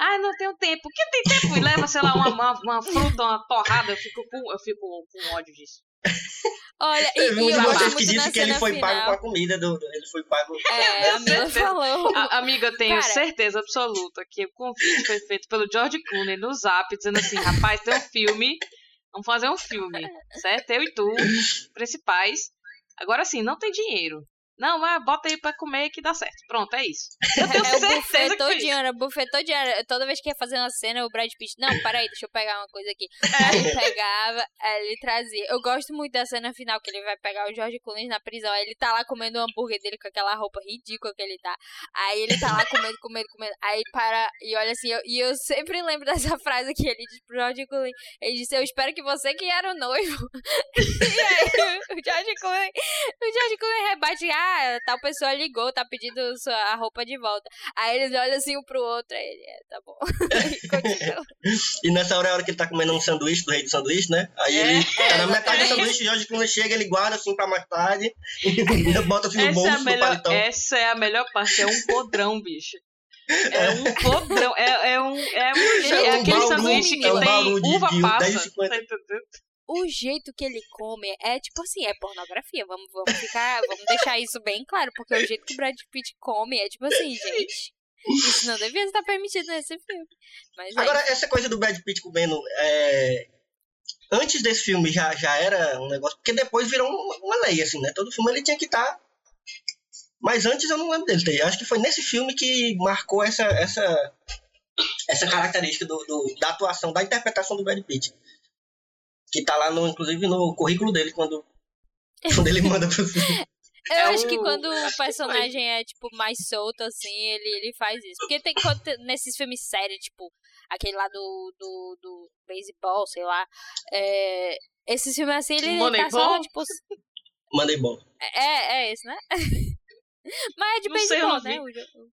Ah, não tenho tempo. Que tem tempo? E leva, sei lá, uma, uma, uma fruta, uma torrada. Eu fico com, eu fico com ódio disso. Olha, e, e eu de gosto que disse que ele foi pago final. com a comida do. do- Ele foi pago. É, a Mila certeza. falou. A, amiga, eu tenho Cara. certeza absoluta que o convite foi feito pelo George Clooney no zap, dizendo assim, rapaz, tem um filme Vamos fazer um filme, certo? Eu e tu, principais. Agora sim, não tem dinheiro. Não, mas bota aí pra comer que dá certo. Pronto, é isso. Eu tenho É o certeza buffet era o buffet todinho. era- Toda vez que ia fazer uma cena, o Brad Pitt. Não, peraí, deixa eu pegar uma coisa aqui. É. Aí ele pegava, aí ele trazia. Eu gosto muito da cena final, que ele vai pegar o George Clooney na prisão. Aí ele tá lá comendo o hambúrguer dele com aquela roupa ridícula que ele tá. Aí ele tá lá comendo, comendo, comendo. Aí para e olha assim, eu- e eu sempre lembro dessa frase que ele diz pro George Clooney. Ele disse, eu espero que você que era o noivo. e aí o George Clooney, o George Clooney rebate, ah, tal pessoa ligou, tá pedindo sua, a roupa de volta. Aí eles olham assim um pro outro, aí ele, é, tá bom. E nessa hora é a hora que ele tá comendo um sanduíche, do rei do sanduíche, né? Aí É, ele tá na metade do sanduíche, o Jorge Clooney chega, ele guarda assim pra mais tarde, e bota assim no Essa é, bolso do melhor, paletão. essa é a melhor parte, é um podrão, bicho. É um podrão, é, é um. É, um, é, É um aquele bauru, sanduíche que é um tem de- uva de passa. 10,50. Tá entendendo? O jeito que ele come é tipo assim, é pornografia. Vamos, vamos ficar, vamos deixar isso bem claro, porque o jeito que o Brad Pitt come é tipo assim, gente. Isso não devia estar permitido nesse filme. Mas é Agora, essa coisa do Brad Pitt comendo, é... antes desse filme já, já era um negócio, porque depois virou uma, lei, assim, né? Todo filme ele tinha que estar. Mas antes eu não lembro dele ter. Acho que foi nesse filme que marcou essa, essa, essa característica do, do- da atuação, da interpretação do Brad Pitt. Que tá lá, no, inclusive, no currículo dele, quando, quando ele manda pro filme. Eu É acho que o- quando o que personagem é, tipo, mais solto, assim, ele, ele faz isso. Porque tem quando nesses filmes sérios, tipo, aquele lá do, do, do baseball, sei lá. É, esses filmes assim, ele tá só, Moneyball? tipo. Mandei bom. É, é esse, né? Mas é de Não não né? vi. o jo- Não sei.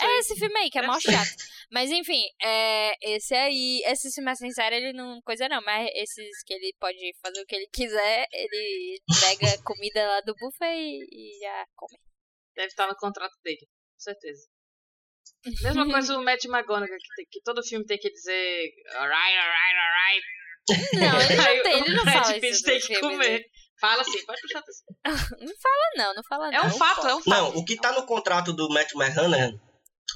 É esse filme aí, que é mó chato. Mas enfim, é, esse aí, esse filme assim, sério, ele não coisa não, mas esses que ele pode fazer o que ele quiser, ele pega comida lá do buffet e, e já come. Deve estar no contrato dele, com certeza. Mesma coisa o Matt McGonagall, que, tem- que todo filme tem que dizer alright, alright, alright. Não, ele não tem, ele não Brad fala Pitt isso tem que comer. dele. Fala assim, pode puxar atenção. Não fala não, não fala É não. um fato, é um fato. Não, o que tá no contrato do Matt McHanahan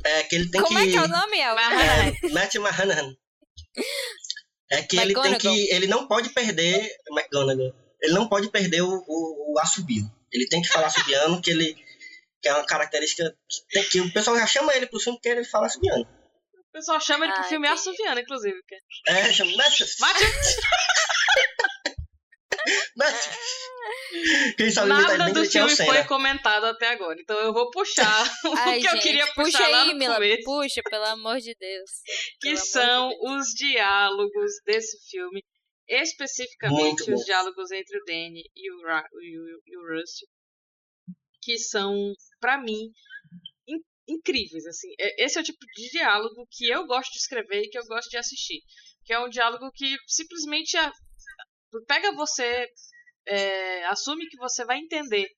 é que ele tem Como que. é que é o nome, É, Matt McHanahan. É que ele tem que. Ele não pode perder. McGonagall. Ele não pode perder o, o, o assobio. Ele tem que falar assobiano, que ele. Que é uma característica que, tem, que o pessoal já chama ele pro filme porque ele fala assobiano. O pessoal chama ele pro Ah, filme entendi. assoviano, inclusive. que- É, chama. Mate, Matt. Quem sabe ele nada do o filme foi Senna. comentado até agora. Então eu vou puxar o Ai, que eu gente, queria puxar puxa lá aí, no Mila, começo. puxa, pelo amor de Deus. que Pelo amor de são Deus. os diálogos desse filme, especificamente os diálogos entre o Danny e o, Ra e o, e o Russell, que são, pra mim, in- incríveis. Assim, É- esse é o tipo de diálogo que eu gosto de escrever e que eu gosto de assistir, que é um diálogo que simplesmente pega você, é, assume que você vai entender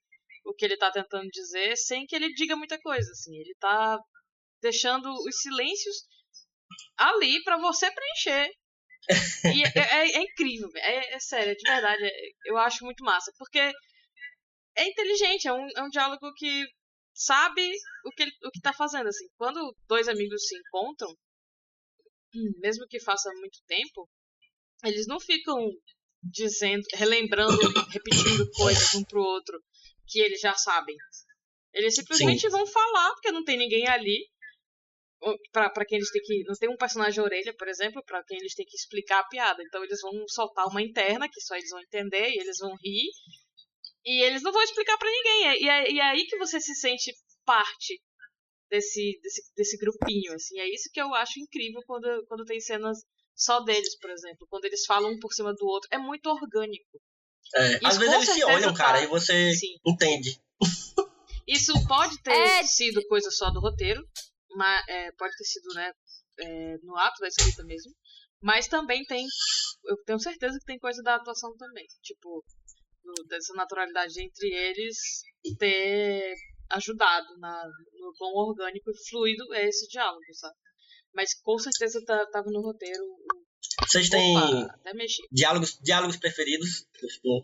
o que ele tá tentando dizer sem que ele diga muita coisa. Assim, ele tá deixando os silêncios ali pra você preencher. E é, é- é incrível, é, é sério, de verdade. é- eu acho muito massa. Porque é inteligente, é um, é um diálogo que sabe o que, ele, o que tá fazendo. Assim. Quando dois amigos se encontram, mesmo que faça muito tempo, eles não ficam dizendo, relembrando, repetindo coisas um pro outro que eles já sabem. Eles simplesmente vão falar, porque não tem ninguém ali pra quem eles têm que. Não tem um personagem orelha, por exemplo, pra quem eles têm que explicar a piada. Então eles vão soltar uma interna, que só eles vão entender, e eles vão rir. E eles não vão explicar pra ninguém. É- E é, e é aí que você se sente parte desse, desse, desse grupinho, assim. É isso que eu acho incrível quando, quando tem cenas só deles, por exemplo. Quando eles falam um por cima do outro. É muito orgânico. É, Isso às vezes eles se olham, cara, tá- e você Sim. entende. Isso pode ter É. sido coisa só do roteiro, mas é, pode ter sido, né, é, no ato da escrita mesmo. Mas também tem, eu tenho certeza que tem coisa da atuação também. Tipo, do- dessa naturalidade entre eles ter ajudado na, no quão orgânico e fluido é esse diálogo, sabe? Mas com certeza tá, tava no roteiro. o- Vocês têm Opa, diálogos, diálogos preferidos? Tipo,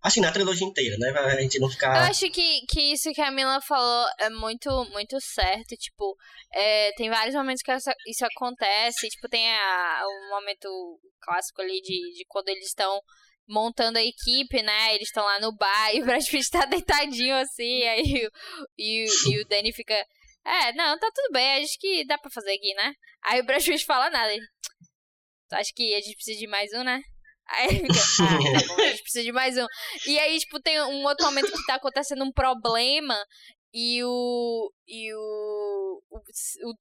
Assim, na trilogia inteira, né? Pra gente não Eu ficar. acho que, que isso que a Mila falou é muito, muito certo. Tipo, é, tem vários momentos que essa- isso acontece. Tipo, tem a, o momento clássico ali de, de quando eles estão montando a equipe, né? Eles estão lá no bar e o Brad Pitt tá deitadinho assim. Aí o, e, o- e o Danny fica. É, não, tá tudo bem, acho que dá pra fazer aqui, né? Aí o Pitt fala nada. Ele, "Tu acha que a gente precisa de mais um, né? Aí ele fica, ah, tá bom, a gente precisa de mais um. E aí, tipo, tem um outro momento que tá acontecendo um problema e o. E o. O,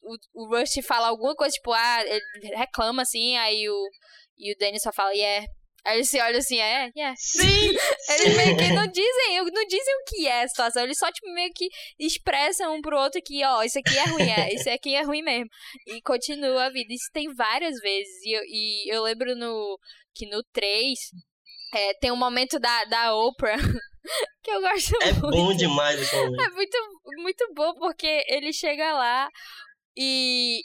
o, o Rush fala alguma coisa, tipo, ah, ele reclama assim, aí o. E o Danny só fala, yeah. Aí ele se olha assim, é, yeah. Sim! Eles meio que não dizem, não dizem o que é a situação, eles só, tipo, meio que expressam um pro outro que, ó, isso aqui é ruim, é, isso aqui é ruim mesmo. E continua a vida. Isso tem várias vezes. E eu, e eu lembro no, que no 3 é, tem um momento da, da Oprah que eu gosto É muito. bom demais esse momento. É muito, muito bom porque ele chega lá e,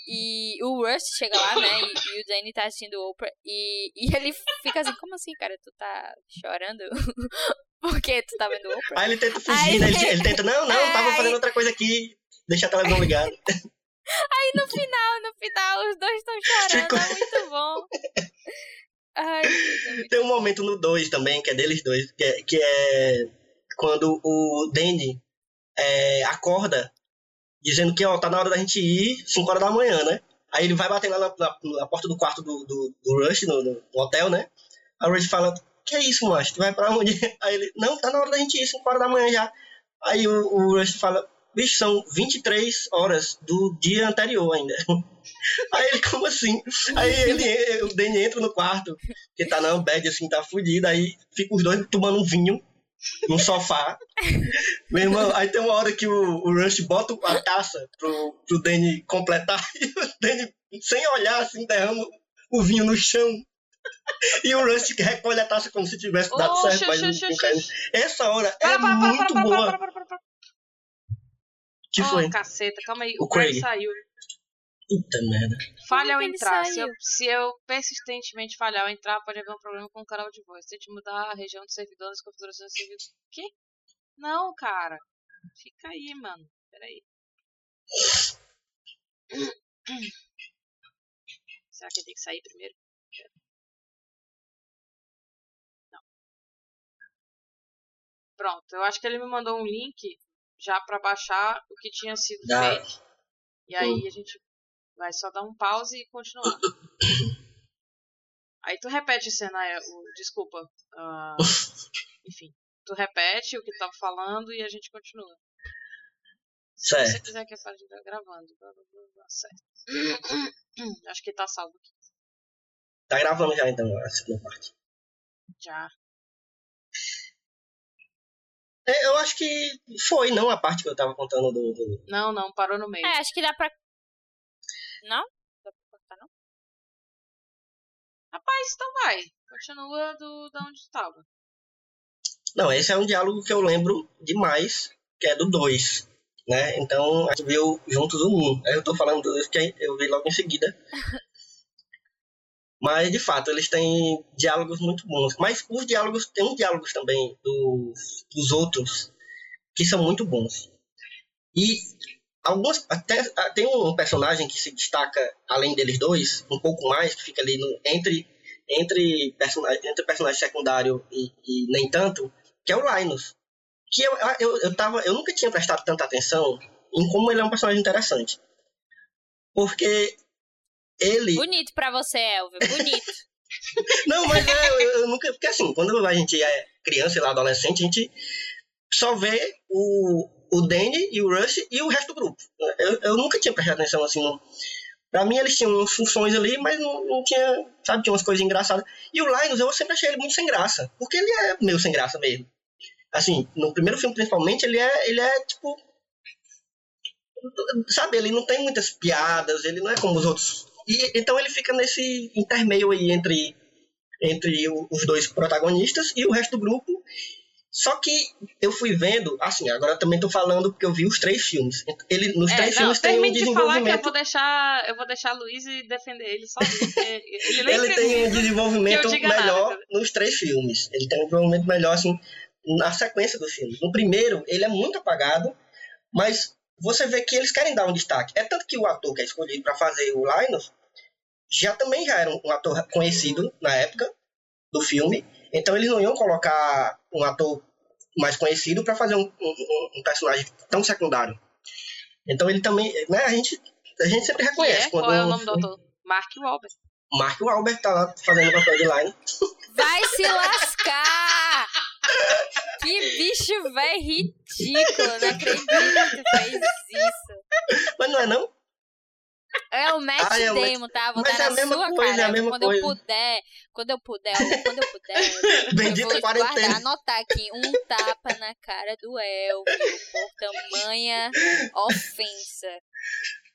e o Rush chega lá, né? E, e o Danny tá assistindo o Oprah e, e ele fica assim, como assim, cara? Tu tá chorando? porque tu tá vendo o Oprah? Aí ele tenta fugir, né? Ele, ele tenta, não, não, É, tava aí- fazendo outra coisa aqui, deixa a televisão ligada. Aí no final, no final, os dois estão chorando, Ficou- é muito bom. Ai, é muito Tem um momento no 2 também, que é deles dois, que é, que é quando o Danny é, acorda dizendo que ó, tá na hora da gente ir 5 horas da manhã, né? Aí ele vai bater lá na, na- na porta do quarto do, do, do Rush, no, no hotel, né? Aí o Rush fala, que é isso, macho? Tu vai pra onde? Aí ele, não, tá na hora da gente ir 5 horas da manhã já. Aí o, o Rush fala, bicho, são 23 horas do dia anterior ainda. Aí ele, como assim? Aí ele, o Danny entra no quarto, que tá na bed, assim, tá fudido, aí fica os dois tomando um vinho no sofá. Meu irmão, aí tem uma hora que o, o Rush bota a taça pro, pro Danny completar e o Danny, sem olhar, assim, derrama o vinho no chão. E o Rush recolhe a taça como se tivesse dado Ô, certo, xux, xux. Essa hora é Para, para, para, muito para, para, boa. Que Oh, foi? caceta, calma aí. O O Craig Craig. saiu. Puta merda. Falha ao entrar. Se eu, se eu persistentemente falhar ao entrar, pode haver um problema com o canal de voz. Tente mudar a região do servidor nas configurações do servidor. Que? Não, cara. Fica aí, mano. Peraí. Será que ele tem que sair primeiro? Não. Pronto, eu acho que ele me mandou um link já pra baixar o que tinha sido Já. feito. E aí a gente vai só dar um pause e continuar. Aí tu repete a cena, o, desculpa. ah, enfim, tu repete o que tava falando e a gente continua. Se você Certo. quiser que a página tá gravando, certo. Acho que tá salvo aqui. Tá gravando já então a segunda parte. Já. É, eu acho que foi, não a parte que eu tava contando do. do- Não, não, parou no meio. É, acho que dá pra. Não? Dá pra cortar, não? Rapaz, então vai. Continua do, da onde tu tava. Não, esse é um diálogo que eu lembro demais, que é do 2. Né? Então a gente viu juntos o 1. Um. Aí eu tô falando do 2 que eu vi logo em seguida. Mas de fato, eles têm diálogos muito bons. Mas os diálogos, tem uns diálogos também dos, dos outros que são muito bons. E algumas. Até, tem um personagem que se destaca, além deles dois, um pouco mais, que fica ali no, entre, entre, personagem, entre personagem secundário e, e nem tanto, que é o Linus. Que eu, eu, eu, tava, eu nunca tinha prestado tanta atenção em como ele é um personagem interessante. Porque ele. Bonito pra você, Elvio. Bonito. Não, mas é, eu, eu nunca. Porque assim, quando a gente é criança e lá adolescente, a gente só vê o, o Danny e o Rush e o resto do grupo. Eu, eu nunca tinha prestado atenção assim. No, pra mim, eles tinham funções ali, mas não, não tinha. Sabe, tinha umas coisas engraçadas. E o Linus, eu sempre achei ele muito sem graça. Porque ele é meio sem graça mesmo. Assim, no primeiro filme, principalmente, ele é, ele é tipo. Sabe, ele não tem muitas piadas, ele não é como os outros. E, então ele fica nesse intermeio aí entre, entre os dois protagonistas e o resto do grupo. Só que eu fui vendo, assim, agora eu também tô falando porque eu vi os três filmes. Ele, nos É, três não, filmes tem um termine de falar que eu desenvolvimento. vou deixar. Eu vou deixar a Luiz e defender ele sozinho. porque Ele Ele tem um desenvolvimento nada, melhor entendeu? nos três filmes. Ele tem um desenvolvimento melhor, assim. na sequência do filme. No primeiro, ele é muito apagado, mas você vê que eles querem dar um destaque. É tanto que o ator que é escolhido para fazer o Linus já também já era um ator conhecido na época do filme, então eles não iam colocar um ator mais conhecido para fazer um, um, um, personagem tão secundário. Então ele também, né, a gente, a gente sempre reconhece. É? Qual é o nome do ator? Mark Wahlberg. Mark Wahlberg tá lá fazendo o papel de Line. Vai se lascar! que bicho velho ridículo, não acredito que fez isso. Mas não é não? É o Matt ah, é Damon, tá? Vou Mas dar é a na mesma sua coisa, cara. é a mesma quando coisa. eu puder, quando eu puder, quando eu puder, Bendita eu vou guardar, anotar aqui um tapa na cara do Elvio por tamanha ofensa.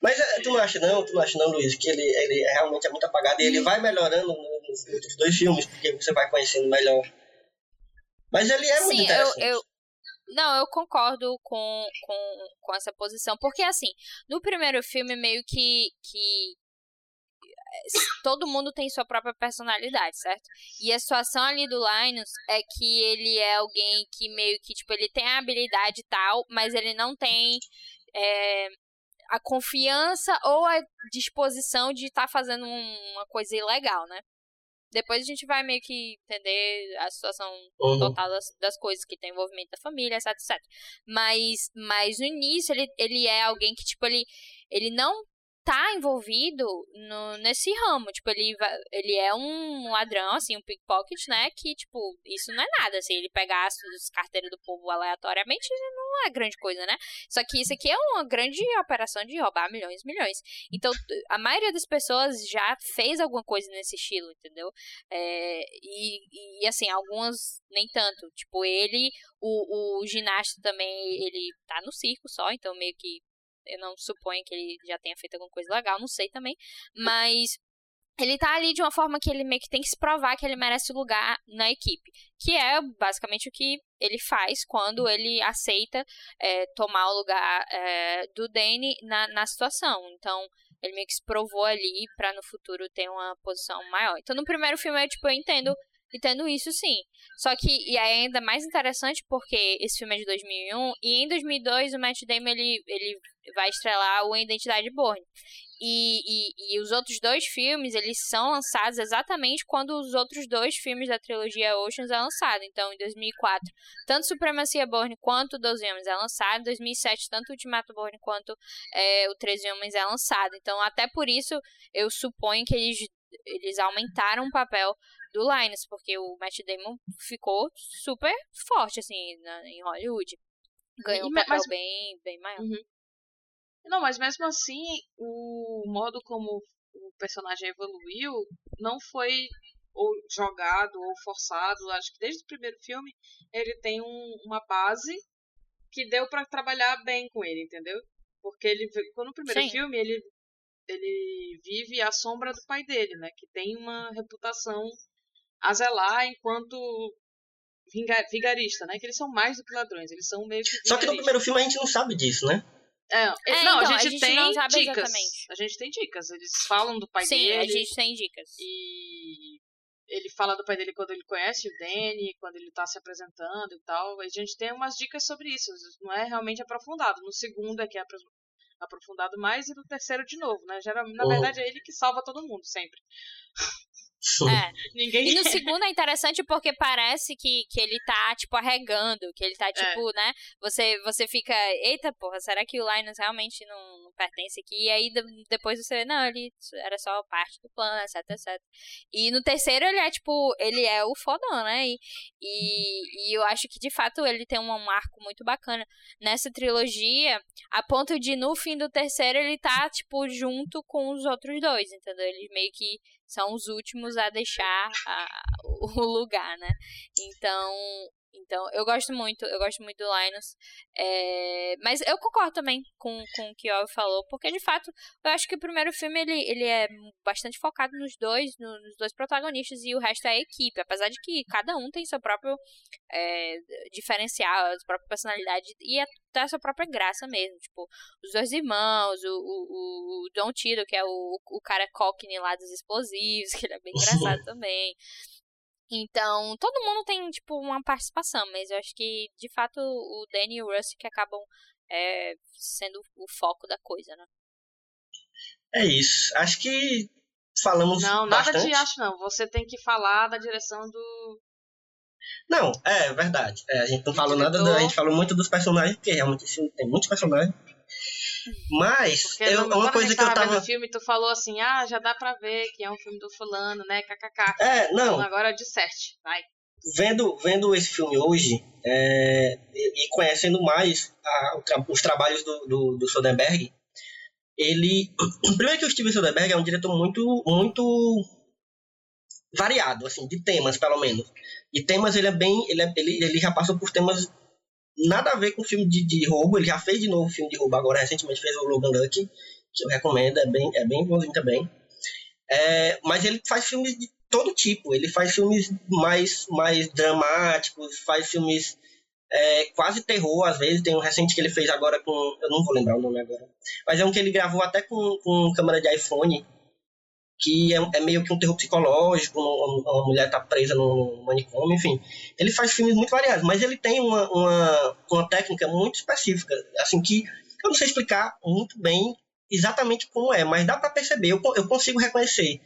Mas é, tu não acha não, tu não acha não, Luiz, que ele, ele realmente é muito apagado e ele vai melhorando no- nos outros dois filmes, porque você vai conhecendo melhor. Mas ele é muito Sim, eu, interessante. eu. Não, eu concordo com, com, com essa posição. Porque, assim, no primeiro filme, meio que. que eh, todo mundo tem sua própria personalidade, certo? E a situação ali do Linus é que ele é alguém que meio que, tipo, ele tem a habilidade e tal, mas ele não tem é, a confiança ou a disposição de estar fazendo um- uma coisa ilegal, né? Depois a gente vai meio que entender a situação Uhum. total das, das coisas que tem envolvimento da família, etc, etc. Mas, mas no início ele, ele é alguém que, tipo, ele, ele não tá envolvido no, nesse ramo. Tipo, ele, ele é um ladrão, assim, um pickpocket, né? Que, tipo, isso não é nada. Se ele pegar as, as carteiras do povo aleatoriamente, não é grande coisa, né? Só que isso aqui é uma grande operação de roubar milhões e milhões. Então, a maioria das pessoas já fez alguma coisa nesse estilo, entendeu? É, e, e, assim, algumas nem tanto. Tipo, ele, o, o ginasta também, ele tá no circo só, então meio que eu não suponho que ele já tenha feito alguma coisa legal, não sei também. Mas ele tá ali de uma forma que ele meio que tem que se provar que ele merece lugar na equipe. Que é basicamente o que ele faz quando ele aceita é, tomar o lugar é, do Danny na, na situação. Então, ele meio que se provou ali pra no futuro ter uma posição maior. Então, no primeiro filme, eu, tipo, eu entendo, entendo isso sim. Só que, e é ainda mais interessante porque esse filme é de 2001 e em 2002 o Matt Damon ele, ele vai estrelar o Identidade Borne. E, e, e os outros dois filmes, eles são lançados exatamente quando os outros dois filmes da trilogia Oceans é lançado. Então, em 2004, tanto Supremacia Borne quanto 12 Homens é lançado. Em 2007, tanto Ultimato Borne quanto é, o 13 Homens é lançado. Então, até por isso, eu suponho que eles, eles aumentaram o papel do Linus, porque o Matt Damon ficou super forte, assim, na, em Hollywood. Ganhou E um papel mas- bem, bem maior. Não, mas mesmo assim, o modo como o personagem evoluiu não foi ou jogado ou forçado. Acho que desde o primeiro filme ele tem um- uma base que deu pra trabalhar bem com ele, entendeu? Porque ele, quando no primeiro Sim. filme ele ele vive à sombra do pai dele, né? Que tem uma reputação a zelar enquanto vinga- vigarista, né? Que eles são mais do que ladrões, eles são meio que Só que no primeiro filme a gente não sabe disso, né? É, É, não, então, a, a gente gente tem não sabe dicas. exatamente. A gente tem dicas. Eles falam do pai Sim, dele. a gente tem dicas. E ele fala do pai dele quando ele conhece o Danny, quando ele tá se apresentando e tal. A gente tem umas dicas sobre isso. Não é realmente aprofundado. No segundo é que é apro- aprofundado mais e no terceiro de novo, né? Geral, na Uhum. verdade é ele que salva todo mundo, sempre. É. Ninguém. E no segundo é interessante porque parece que, que ele tá, tipo, arregando, que ele É. tá, tipo, né? Você, você fica, eita porra, será que o Linus realmente não, não pertence aqui? E aí de- depois você vê, não, ele era só parte do plano, etc, etc. E no terceiro ele é, tipo, ele é o fodão, né? E, e, e eu acho que de fato ele tem um, um arco muito bacana nessa trilogia, a ponto de no fim do terceiro ele tá, tipo, junto com os outros dois, entendeu? Eles meio que são os últimos a deixar a- o lugar, né? Então, então eu gosto muito, eu gosto muito do Linus. É, mas eu concordo também com, com o que o falou, porque de fato eu acho que o primeiro filme ele, ele é bastante focado nos dois, no- nos dois protagonistas e o resto é a equipe, apesar de que cada um tem seu próprio é, diferencial, sua própria personalidade e até a sua própria graça mesmo. Tipo, os dois irmãos, o, o, o Don Tito, que é o, o cara cockney lá dos explosivos, que ele é bem engraçado também. Então, todo mundo tem, tipo, uma participação, mas eu acho que, de fato, o Danny e o Russ que acabam é, sendo o foco da coisa, né? É isso. Acho que falamos Não, nada bastante. de acho não. Você tem que falar da direção do. Não, é verdade. É, a gente não falou nada, da- a gente falou muito dos personagens, porque realmente tem muitos personagens. Mas, Porque eu, no- uma coisa que eu tava filme, tu falou assim, ah, já dá pra ver que é um filme do fulano, né? KKK. É, não, Então agora disserte, vai. vendo, vendo esse filme hoje é, e, conhecendo mais a- os trabalhos do, do, do Soderbergh, ele. Primeiro que o Steven Soderbergh é um diretor muito, muito variado, assim, de temas, pelo menos. E temas ele é bem. Ele, é- ele, ele já passou por temas nada a ver com filme de, de roubo. Ele já fez de novo filme de roubo agora, recentemente fez o Logan Lucky, que eu recomendo, é bem, é bem bonzinho também. É, mas ele faz filmes de todo tipo. Ele faz filmes mais, mais dramáticos, faz filmes é, quase terror, às vezes. Tem um recente que ele fez agora com. Eu não vou lembrar o nome agora. Mas é um que ele gravou até com, com câmera de iPhone, que é, é meio que um terror psicológico. Uma, uma mulher tá presa no manicômio, enfim. Ele faz filmes muito variados, mas ele tem uma, uma, uma técnica muito específica, assim, que eu não sei explicar muito bem exatamente como é, mas dá para perceber, eu, eu consigo reconhecer.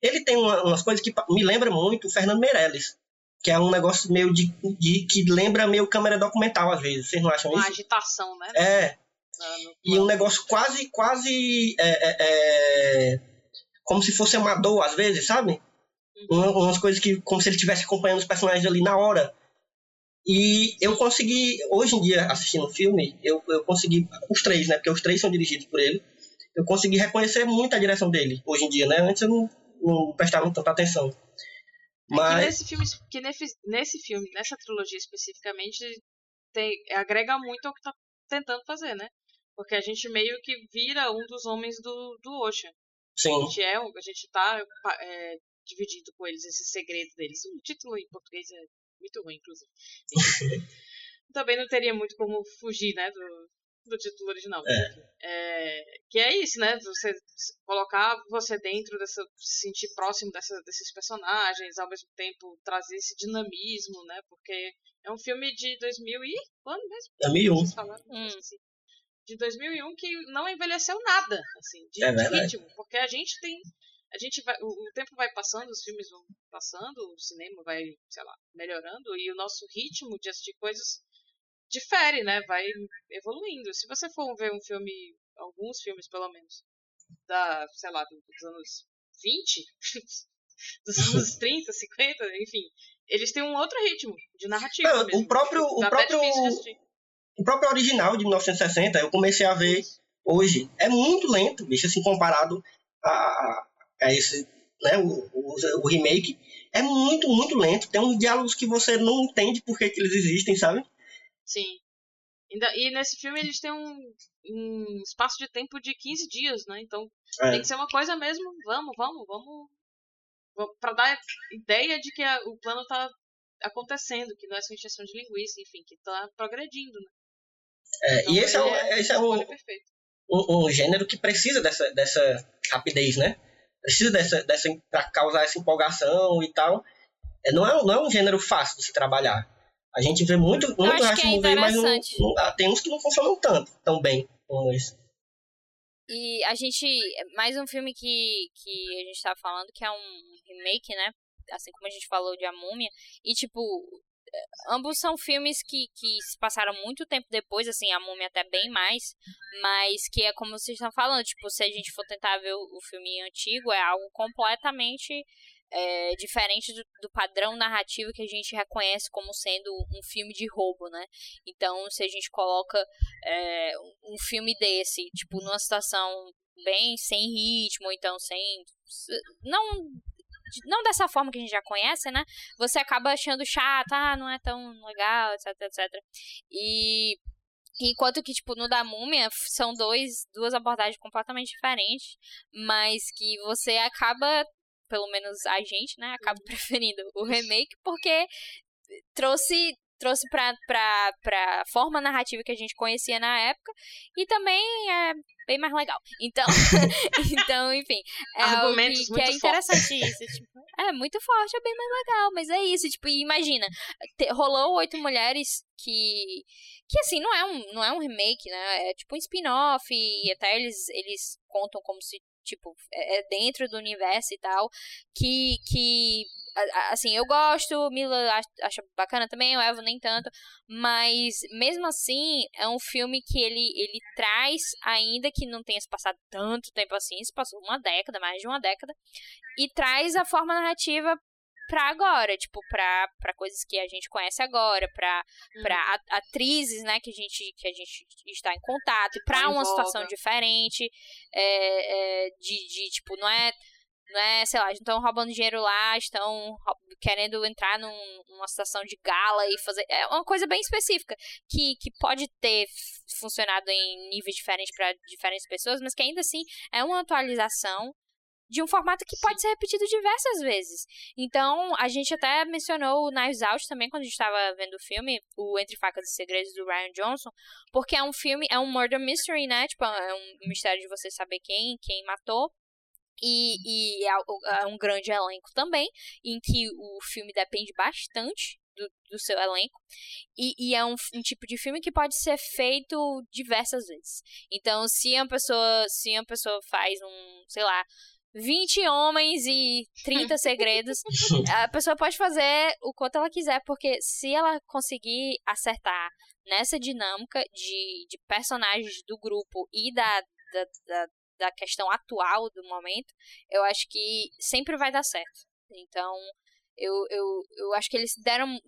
Ele tem uma- umas coisas que me lembra muito o Fernando Meirelles, que é um negócio meio de, de que lembra meio câmera documental às vezes, vocês não acham Uma isso? agitação, né? É, no e um negócio quase, quase é, é, é, como se fosse amador às vezes, sabe? Uma- umas coisas que como se ele estivesse acompanhando os personagens ali na hora. E eu consegui, hoje em dia, assistindo o filme, eu, eu consegui, os três, né? Porque os três são dirigidos por ele, eu consegui reconhecer muito a direção dele, hoje em dia, né? Antes eu não, não prestava tanta atenção. Que Mas, nesse filme, que nesse filme, nessa trilogia especificamente, tem, agrega muito ao que tá tentando fazer, né? Porque a gente meio que vira um dos homens do, do Ocean. A sim, gente, é, a gente tá é, dividido com eles, esse segredo deles. O título em português é muito ruim, inclusive. Também não teria muito como fugir, né, do, do título original. É, que é isso, né? Você colocar você dentro dessa. se sentir próximo dessa, desses personagens, ao mesmo tempo trazer esse dinamismo, né? Porque é um filme de 2000 e. quando mesmo? 2001. Vocês falaram? Hum. De 2001 que não envelheceu nada, assim, de, É de ritmo. Porque a gente tem. A gente vai, o, o tempo vai passando, os filmes vão passando, o cinema vai, sei lá, melhorando e o nosso ritmo de assistir coisas difere, né? Vai evoluindo. Se você for ver um filme, alguns filmes pelo menos, da, sei lá, do- dos anos 20, dos anos 30, 50, enfim, eles têm um outro ritmo de narrativa. Não, o mesmo. próprio- o Tá próprio- de assistir. O próprio original de 1960, eu comecei a ver hoje. É muito lento, bicho, assim, comparado a, a esse, né, o, o, o remake. É muito, muito lento. Tem uns diálogos que você não entende por que, que eles existem, sabe? Sim. E nesse filme eles têm um, um espaço de tempo de 15 dias, né? Então É. tem que ser uma coisa mesmo, vamos, vamos, vamos. vamos pra dar ideia de que a- o plano tá acontecendo, que não é só injeção de linguiça, enfim, que tá progredindo, né? É, Então, e esse é, ele um, esse é perfeita. um, um gênero que precisa dessa, dessa rapidez, né? Precisa dessa, dessa para causar essa empolgação e tal. É, não, é, não é um gênero fácil de se trabalhar. A gente vê muito, muito que é movie, mas não, não- tem uns que não funcionam tanto, tão bem como esse. E a gente. Mais um filme que, que a gente tava falando, que é um remake, né? Assim como a gente falou de A Múmia. E, tipo, ambos são filmes que, que se passaram muito tempo depois, assim, A Múmia até bem mais. Mas que é como vocês estão falando, tipo, se a gente for tentar ver o, o filme antigo, é algo completamente. eh, diferente do, do padrão narrativo que a gente reconhece como sendo um filme de roubo, né? Então, se a gente coloca é, um filme desse, tipo, numa situação bem sem ritmo, então sem. Não. Não dessa forma que a gente já conhece, né? Você acaba achando chato, ah, não é tão legal, etc, etc. E. Enquanto que, tipo, no da Múmia são dois, duas abordagens completamente diferentes, mas que você acaba, pelo menos a gente, né, acaba preferindo o remake porque trouxe trouxe pra, pra, pra forma narrativa que a gente conhecia na época. E também é bem mais legal. Então, então enfim. É Argumentos que, que é interessante isso. Tipo, é muito forte, é bem mais legal. Mas é isso, tipo, imagina, te- rolou oito mulheres que. Que assim, não é um, não é um remake, né? É tipo um spin-off. E até eles, eles contam como se, tipo, é é dentro do universo e tal. Que. que assim, eu gosto, Mila ach- acha bacana também, o Evo nem tanto. Mas, mesmo assim, é um filme que ele, ele traz, ainda que não tenha se passado tanto tempo assim, se passou uma década, mais de uma década, e traz a forma narrativa pra agora, tipo, pra, pra coisas que a gente conhece agora, pra, pra a- atrizes, né, que a gente, que a gente está em contato, pra Tá uma situação diferente, é, é, de, de, tipo, não é não é, sei lá, estão roubando dinheiro lá, estão querendo entrar num- numa situação de gala e fazer. É uma coisa bem específica, que, que pode ter funcionado em níveis diferentes para diferentes pessoas, mas que ainda assim é uma atualização de um formato que pode ser repetido diversas vezes. Então, a gente até mencionou o Knives Out também quando a gente estava vendo o filme, o Entre Facas e Segredos do Ryan Johnson, porque é um filme, é um murder mystery, né? Tipo, é um mistério de você saber quem, quem matou. E, e é é um grande elenco também, em que o filme depende bastante do, do seu elenco. E, e é um, um tipo de filme que pode ser feito diversas vezes. Então, se uma pessoa, se uma pessoa faz um, sei lá, 20 homens e 30 segredos, a pessoa pode fazer o quanto ela quiser, porque se ela conseguir acertar nessa dinâmica de, de personagens do grupo e da, da, da, da questão atual do momento, eu acho que sempre vai dar certo. Então, eu, eu, eu acho que eles deram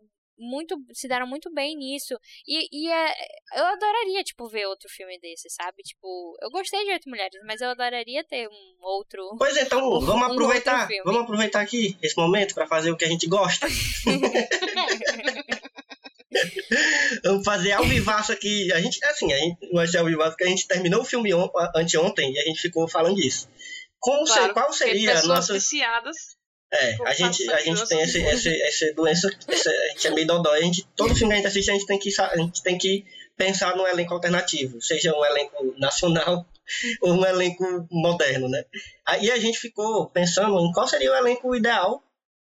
muito se deram muito bem nisso e, e é, eu adoraria tipo ver outro filme desse sabe tipo eu gostei de oito mulheres mas eu adoraria ter um outro Pois então, Um- vamos um aproveitar. filme. Vamos aproveitar aqui esse momento para fazer o que a gente gosta. Vamos fazer ao vivaço aqui. A gente, assim, a gente vai ser ao vivaço porque a gente terminou o filme on, anteontem e a gente ficou falando disso. Como Claro, qual porque seria a nossa. viciadas. É, a gente, a gente tem esse, doença? esse, essa doença, essa- a gente é meio dodói. A gente, todo filme que a gente assiste, a gente tem que, a gente tem que pensar num elenco alternativo, seja um elenco nacional ou um elenco moderno, né? Aí a gente ficou pensando em qual seria o elenco ideal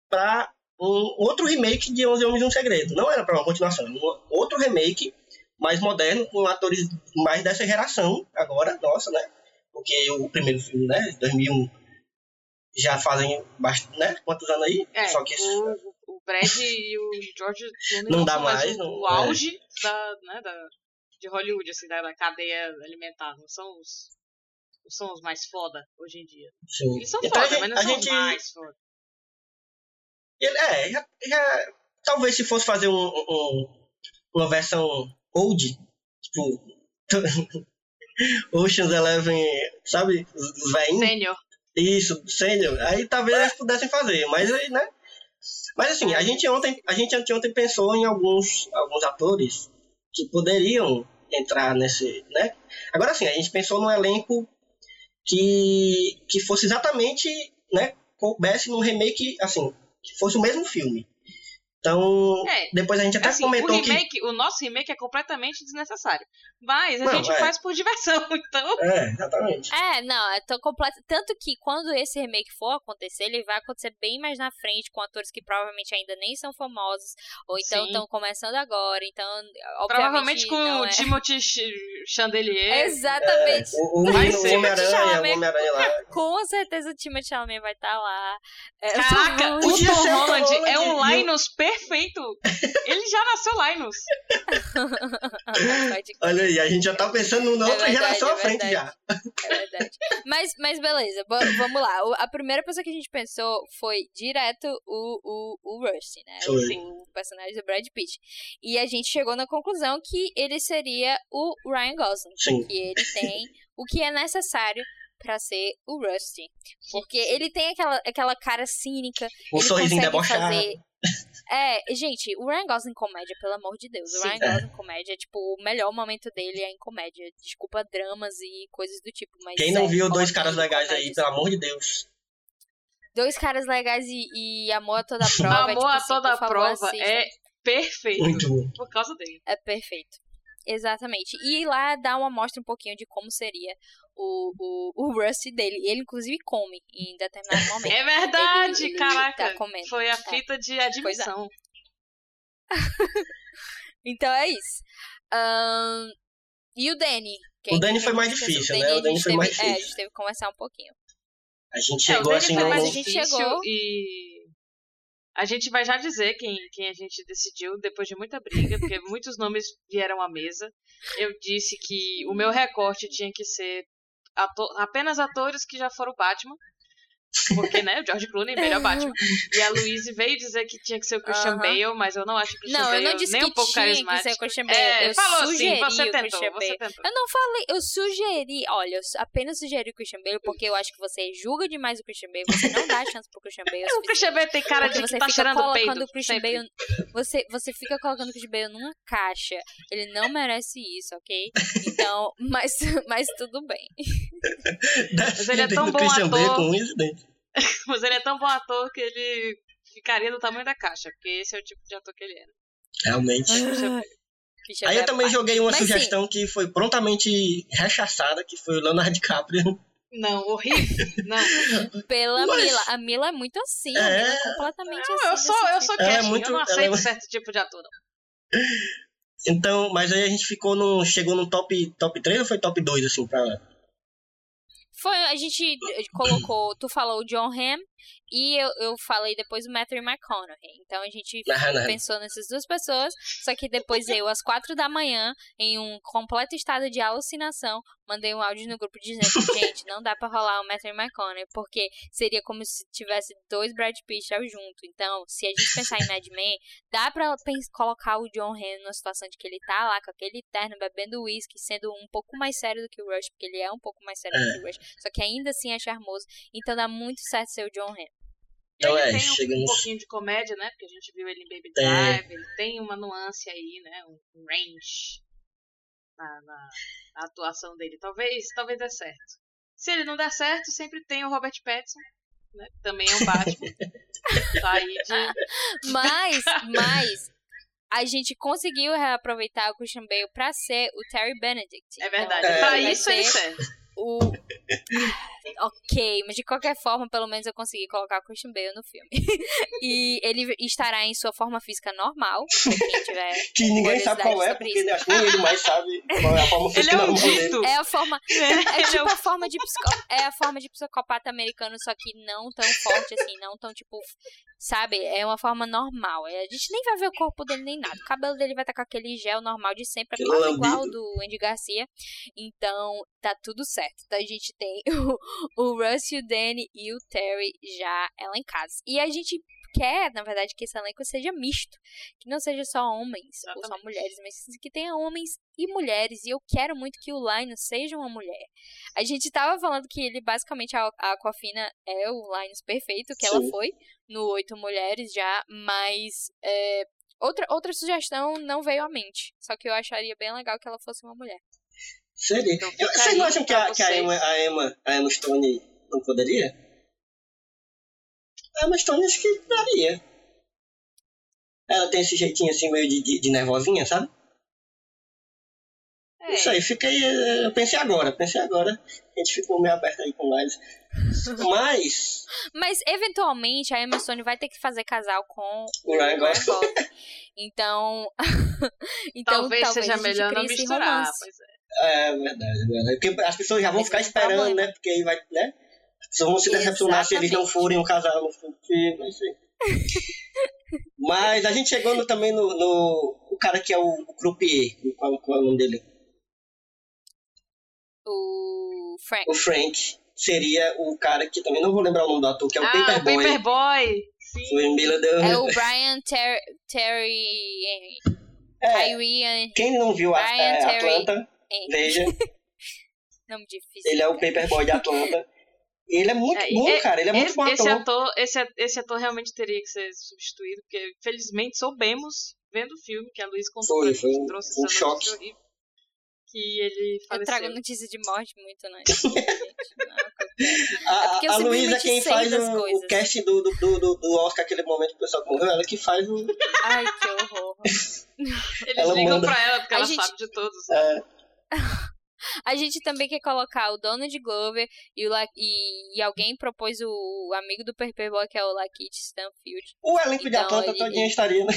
para um outro remake de 11 Homens e um Segredo. Não era para uma continuação, era um outro remake mais moderno, com atores mais dessa geração, agora, nossa, né? Porque o primeiro filme, né, 2001, já fazem bastante, né? Quantos anos aí? É, Só que o, o Brad e o George Clooney Não dá mais o, não- o é. auge da, né, da, de Hollywood, assim, da, da cadeia alimentar. Não são os, não são os mais foda hoje em dia. sim. Eles são Então, foda, gente- mas não são gente- os mais foda. Ele, é, já, já- talvez se fosse fazer um, um- uma versão old, tipo Ocean's Eleven, sabe, os velhinhos, Sênior. isso, sênior, aí talvez eles pudessem fazer, mas aí, né, mas assim, a gente ontem, a gente anteontem pensou em alguns, alguns atores que poderiam entrar nesse, né, agora sim, a gente pensou num elenco que, que fosse exatamente, né, coubesse num remake, assim, que fosse o mesmo filme. Então, É, depois a gente até Assim, o comentou que. remake, o nosso remake é completamente desnecessário. Mas a Não, gente é. faz por diversão, então. É, exatamente. É, não, é tão completo. Tanto que quando esse remake for acontecer, ele vai acontecer bem mais na frente, com atores que provavelmente ainda nem são famosos, ou então estão começando agora. Então, obviamente. Provavelmente com não o é. Timothy Ch- Chandelier. Exatamente. O, o, Vai o. Homem-Aranha, o Homem-Aranha lá. Com certeza o Timothy Chalamet vai estar lá. É, Caraca, o Tom o Holland é um o- Linus perfeito. Ele já nasceu Linus. Olha aí, a gente já tá pensando na É outra verdade, geração é à frente já. É verdade. Mas, mas beleza, bo- vamos lá. O- A primeira pessoa que a gente pensou foi direto o, o, o Rusty, né? O, o personagem do Brad Pitt. E a gente chegou na conclusão que ele seria o Ryan Gosling. Sim. Que ele tem o que é necessário pra ser o Rusty. Porque ele tem aquela, aquela cara cínica. Ele sorrisinho debochado. fazer. É, gente, o Ryan Gosling comédia, pelo amor de Deus. O Sim. Ryan É. Gosling comédia, tipo, o melhor momento dele é em comédia. Desculpa dramas e coisas do tipo, mas. Quem não sério, viu dois caras legais aí, pelo amor de Deus. Dois caras legais e, e amor a toda prova. é, Amor tipo a assim, toda favor, prova é perfeito Muito bom. por causa dele. É perfeito. Exatamente. E lá dá uma mostra um pouquinho de como seria o, o, o Rusty dele. Ele, inclusive, come em determinado momento. É verdade, Ele- ele caraca. tá comendo. Foi a É. fita de admissão. Então é isso. Ahn, e o Danny? O Danny foi mais difícil, Danny né? O Danny foi teve- mais É, a difícil. gente teve que conversar um pouquinho. A gente É, o chegou Danny assim foi mais a gente difícil chegou- e a gente vai já dizer quem, quem a gente decidiu depois de muita briga, porque muitos nomes vieram à mesa. Eu disse que o meu recorte tinha que ser ato- apenas atores que já foram Batman. Porque, né, o George Clooney, melhor Batman. E a Louise veio dizer que tinha que ser o Christian. Bale, mas eu não acho o Christian Não, eu Bale não disse nem que um pouco tinha que carismático. ser o Christian Bale. É, eu falou sugeri assim, você o tentou, Christian você Bale. tentou. Eu não falei, eu sugeri. Olha, eu apenas sugeri o Christian Bale porque eu acho que você julga demais o Christian Bale. Você não dá chance pro Christian Bale. O Christian Bale tem cara de você que tá cheirando peito. o Christian sempre. Bale. Você, você fica colocando o Christian Bale numa caixa. Ele não merece isso, ok? Então, mas, mas tudo bem. Mas ele é tão bom Christian Bale ator. com um incidente. Mas ele é tão bom ator que ele ficaria do tamanho da caixa, porque esse é o tipo de ator que ele era. Realmente. Christian Aí eu também é pai. joguei uma Mas, sugestão que foi prontamente rechaçada, que foi o Leonardo DiCaprio. Não, horrível. Não. Pela Mas- Mila. A Mila é muito assim. A É. Mila é completamente Não, assim. eu sou, desse eu tipo. sou Ela é muito- eu não ela aceito é- certo tipo de ator, não. Então, mas aí a gente ficou no. Chegou no top, top 3 ou foi top 2, assim, pra. Foi, a gente colocou, tu falou o John Hamm e eu, eu falei depois o Matthew McConaughey. Então a gente não. pensou nessas duas pessoas, só que depois eu, às quatro da manhã, em um completo estado de alucinação, mandei um áudio no grupo dizendo, gente, não dá pra rolar o Matthew McConaughey, porque seria como se tivesse dois Brad Pitt junto. Então, se a gente pensar em Mad Men, dá pra colocar o John Hamm numa situação de que ele tá lá com aquele terno, bebendo uísque, sendo um pouco mais sério do que o Rush, porque ele é um pouco mais sério do que o Rush, só que ainda assim é charmoso. Então dá muito certo ser o John E Então, ele é, tem um, chegamos- um pouquinho de comédia, né? Porque a gente viu ele em Baby É. Drive, ele tem uma nuance aí, né? Um range na, na- na atuação dele. Talvez, talvez dê certo. Se ele não der certo, sempre tem o Robert Pattinson, né? que Também é um Batman. tá aí de... Mas, mas, a gente conseguiu reaproveitar o Christian Bale pra ser o Terry Benedict. É verdade. Então, pra ele vai isso ele ser serve. o... ok, mas de qualquer forma, pelo menos eu consegui colocar o Christian Bale no filme. e ele estará em sua forma física normal, pra quem tiver Que ninguém sabe qual é, porque isso. acho que nem ele mais sabe qual é a forma física é um normal dele. É a forma. É é tipo a forma de psico... é a forma de psicopata americano, só que não tão forte assim, não tão tipo, sabe? É uma forma normal. É, A gente nem vai ver o corpo dele nem nada. O cabelo dele vai estar com aquele gel normal de sempre, é quase igual do Andy Garcia. Então, tá tudo certo. Então a gente tem o, o Russ e o Danny e o Terry já elencados. E a gente quer, na verdade, que esse elenco seja misto. Que não seja só homens ou só Exatamente. mulheres, mas que tenha homens e mulheres. E eu quero muito que o Linus seja uma mulher. A gente tava falando que ele, basicamente, a a Aquafina é o Linus perfeito, que ela Sim. foi no Oito Mulheres já, mas é, outra, outra sugestão não veio à mente. Só que eu acharia bem legal que ela fosse uma mulher. Seria. Então Eu- Vocês não acham que a, que a. Emma, a, Emma, a Emma Stone não poderia? A Emma Stone acho que daria. Ela tem esse jeitinho assim meio de, de, de nervosinha, sabe? É, Isso aí, fica aí. eh, Eu pensei agora, pensei agora. A gente ficou meio aberto aí com lives. Mas. Mas, eventualmente, a Emma Stone vai ter que fazer casal com O Ryan Gosling. Então, então talvez, seja a gente melhor não misturar. Pois é. É verdade, é verdade. Porque as pessoas já vão Esse ficar é esperando, problema. né? Porque aí vai, né? Pessoas vão se decepcionar se eles não forem um casal vai ser. Mas a gente chegou no- também no, no. O cara que é o, o croupier. Qual, qual é o nome dele? O Frank. O Frank. Seria o cara que também não vou lembrar o nome do ator, que é o ah, o Paperboy. Paperboy. Sim. Deu. É o Brian Ter Terry Henry. É, Henry. quem não viu a, Brian é, Terry Atlanta, Henry. veja. Nome difícil. Ele é o. Paperboy de Atlanta. Ele é muito É, bom, e- cara. Ele é muito esse, bom esse ator. ator, esse, a- esse ator realmente teria que ser substituído, porque felizmente soubemos, vendo o filme, que a Luiz contou Foi, pra foi gente, um- trouxe um essa choque. notícia horrível, que ele Eu faleceu. trago notícia de morte muito, né? Não, É A, eu a Luísa é quem faz o, coisas. o cast do, do, do, do Oscar, aquele momento que o pessoal morreu, ela que faz o. Ai, que horror. Eles Ela ligam manda. pra ela porque A ela gente- sabe de todos. É, A gente também quer colocar o Donald Glover e, o La- e, e alguém propôs o, o amigo do Paperboy, que é o Lakeith Stanfield. o elenco de Então, Atlanta ele- todinho estaria, né?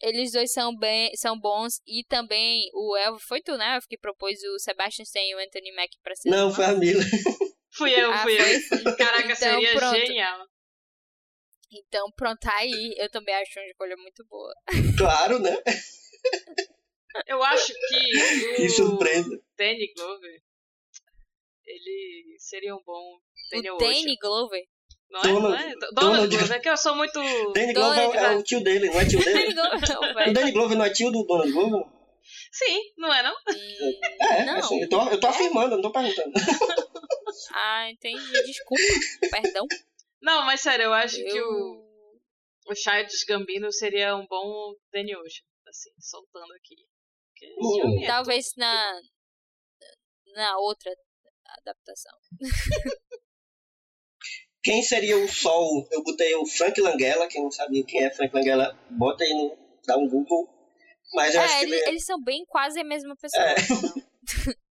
Eles dois são, bem, são bons. E também o Elvo, foi tu, né? Elvo, que propôs o Sebastian Stan e o Anthony Mack pra ser. Não, foi a Mila. Fui eu, Ah, fui eu. Caraca, Então, seria pronto. genial. Então, pronto, tá aí. Eu também acho uma escolha muito boa. Claro, né? Eu acho que Que o surpresa. Danny Glover, ele seria um bom Daniel o Ocean. Danny Glover. Não é? Não Donald- é? Donald, Donald- Glover, é que eu sou muito... Danny Glover é, o- é o tio dele, não é tio dele? Não, O. Danny Glover não é tio do Donald Glover? Sim, não é não? Hum, É, Não. assim, eu, tô, eu tô afirmando, eu não tô perguntando. Ah, entendi. Desculpa. Perdão. Não, mas sério, eu acho que o, Eu... o Childish Gambino seria um bom Danny Ocean, assim, soltando aqui. É Talvez na... Na outra adaptação. Quem seria o Sol? Eu botei o Frank Langella, quem não sabia quem é Frank Langella, bota aí no. dá um Google. Mas eu acho É, que ele- ele. eles são bem quase a mesma pessoa. É.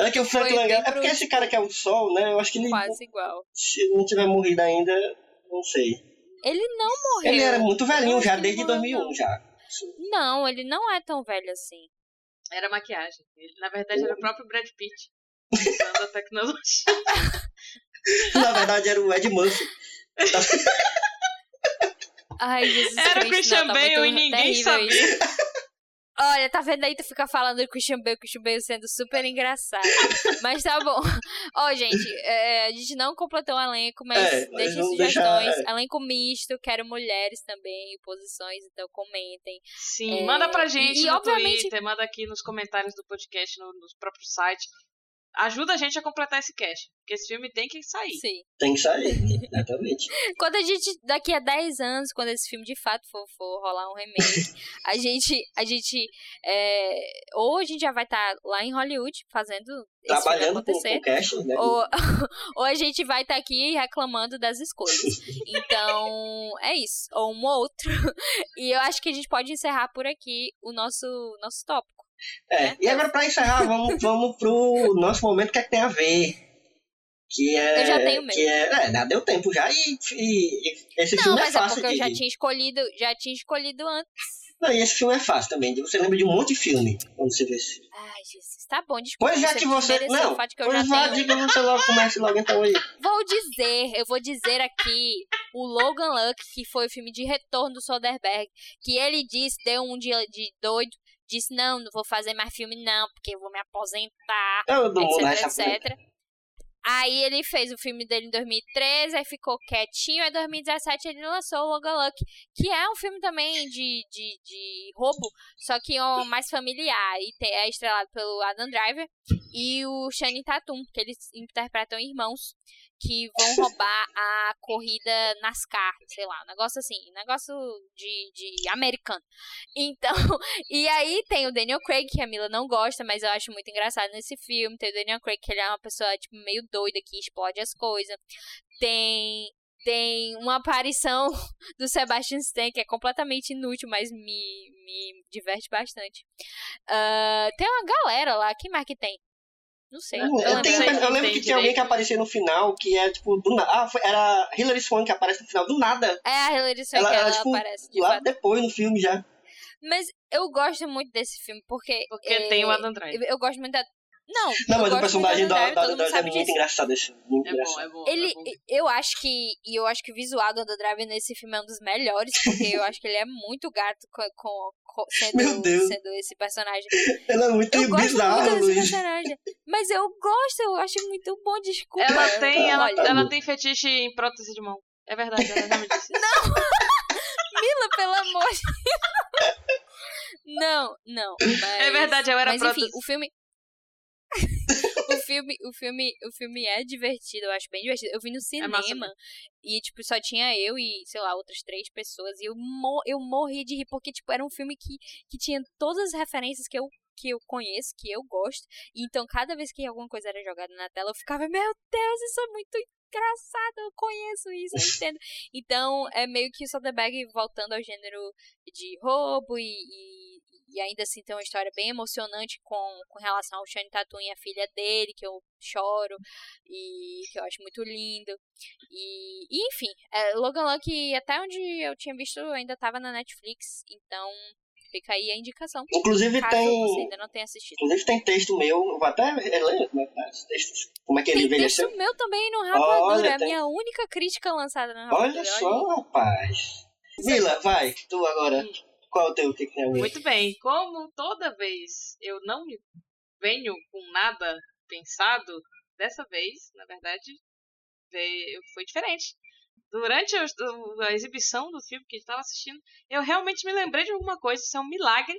É que o Frank foi Langella. É porque esse cara que é o Sol, né? Eu acho que ele. Quase igual. Se não tiver morrido ainda, não sei. Ele não morreu. Ele era muito velhinho acho já, desde morreu, 2001 não. já. Não, ele não é tão velho assim. Era maquiagem. Ele, na verdade, era o próprio Brad Pitt. Usando a tecnologia. Na verdade era o Ed Murphy. Ai, Jesus Era o Christian Bale e ninguém sabia. isso. Olha, tá vendo aí? Tu fica falando do Christian Bale, Christian Bale sendo super engraçado. Mas tá bom. Ó, gente, é, a gente não completou o elenco, mas É, deixem sugestões. deixar, Elenco misto, quero mulheres também, posições, então comentem. Sim, É, manda pra gente e- e no obviamente- Twitter, manda aqui nos comentários do podcast, no, no próprio site. Ajuda a gente a completar esse cast, porque esse filme tem que sair. Sim. Tem que sair, exatamente. Quando a gente, daqui a 10 anos, quando esse filme de fato for, for rolar um remake, a gente, a gente, é, ou a gente já vai estar lá em Hollywood fazendo Trabalhando com, acontecer, com cash, né? ou, ou a gente vai estar aqui reclamando das escolhas. Então, é isso. Ou um ou outro. E eu acho que a gente pode encerrar por aqui o nosso, nosso tópico. É, e agora pra encerrar, vamos, vamos pro nosso momento, que é que tem a ver? Que é. Eu já tenho meu. Que é, é, deu tempo já e, e- e esse Não, filme é mas é fácil porque eu de. já tinha escolhido, já tinha escolhido antes. Não, e esse filme é fácil também. Você lembra de um monte de filme quando você vê esse filme. Ai, Jesus, tá bom, desculpa. Pois já que você. Não, fato que eu pois já vá, diga você logo, comece logo então aí. Vou dizer, eu vou dizer aqui o Logan Luck, que foi o filme de retorno do Soderbergh, que ele disse, deu um dia de doido, disse, não, não vou fazer mais filme não, porque eu vou me aposentar, Todo mundo etc, etc. Aí ele fez o filme dele em 2013, aí ficou quietinho, aí em 2017 ele lançou o Logan Luck, que é um filme também de, de, de roubo, só que é um mais familiar, e é estrelado pelo Adam Driver e o Channing Tatum, que eles interpretam irmãos que vão roubar a corrida NASCAR, sei lá, um negócio assim, um negócio de, de americano. Então, e aí tem o Daniel Craig, que a Mila não gosta, mas eu acho muito engraçado nesse filme. Tem o Daniel Craig, que ele é uma pessoa, tipo, meio doida, que explode as coisas. Tem tem uma aparição do Sebastian Stan, que é completamente inútil, mas me, me diverte bastante. Ah, tem uma galera lá, quem mais que tem? Não sei. Eu Eu, tenho- eu lembro que tinha alguém que aparecia no final que é tipo do nada. Ah, foi, era Hilary Swank que aparece no final do nada. É a Hilary Swank, Ela- ela, ela, tipo, aparece de Lá fato. depois no filme já. Mas eu gosto muito desse filme, porque... Porque é, tem o Adam Driver. Eu, eu gosto muito da... Não, Não, eu mas o personagem muito do da, Adam da, da, mundo é muito disso. engraçado esse filme, Muito É bom, engraçado. é bom. Ele, é bom. eu acho que, e eu acho que o visual do Driver nesse filme é um dos melhores, porque eu acho que ele é muito gato com, com- com- Meu sendo, Deus. sendo esse personagem. Ela é muito Eu gosto bizarro, muito Luiz. mas eu gosto, eu acho muito bom, desculpa. Ela tem, ela, Olha, ela tem fetiche em prótese de mão. É verdade, ela me disse. isso. Mila, pelo amor de Deus. Não, não. Mas, É verdade, eu era mas prótese. enfim, o filme. O filme, o filme, o filme é divertido, eu acho bem divertido. Eu vi no É cinema mesmo. e tipo só tinha eu e, sei lá, outras três pessoas e eu mo eu morri de rir porque tipo era um filme que que tinha todas as referências que eu que eu conheço, que eu gosto. Então, cada vez que alguma coisa era jogada na tela, eu ficava, meu Deus, isso é muito engraçado, eu conheço isso, eu entendo. Então, é meio que o Soderbergh voltando ao gênero de roubo e, e, e, ainda assim tem uma história bem emocionante com, com relação ao Shane Tatum e a filha dele, que eu choro e que eu acho muito lindo. E, e enfim, é, Logan Lucky, até onde eu tinha visto, ainda estava na Netflix, então Fica aí a indicação. Inclusive caso tem. você ainda não tenha assistido. Inclusive tem texto meu, eu vou até ler como é que tá esse texto. Como é que ele Tem envelheceu. texto meu também no Rapadura. Olha, É a tem- minha única crítica lançada no Rapadura. Olha só, rapaz. Vila, vai, tu agora. Qual é o teu que ver? Muito bem. Como toda vez eu não venho com nada pensado, dessa vez, na verdade, veio- foi diferente. Durante a, a exibição do filme que a gente estava assistindo, eu realmente me lembrei de alguma coisa. Isso é um milagre.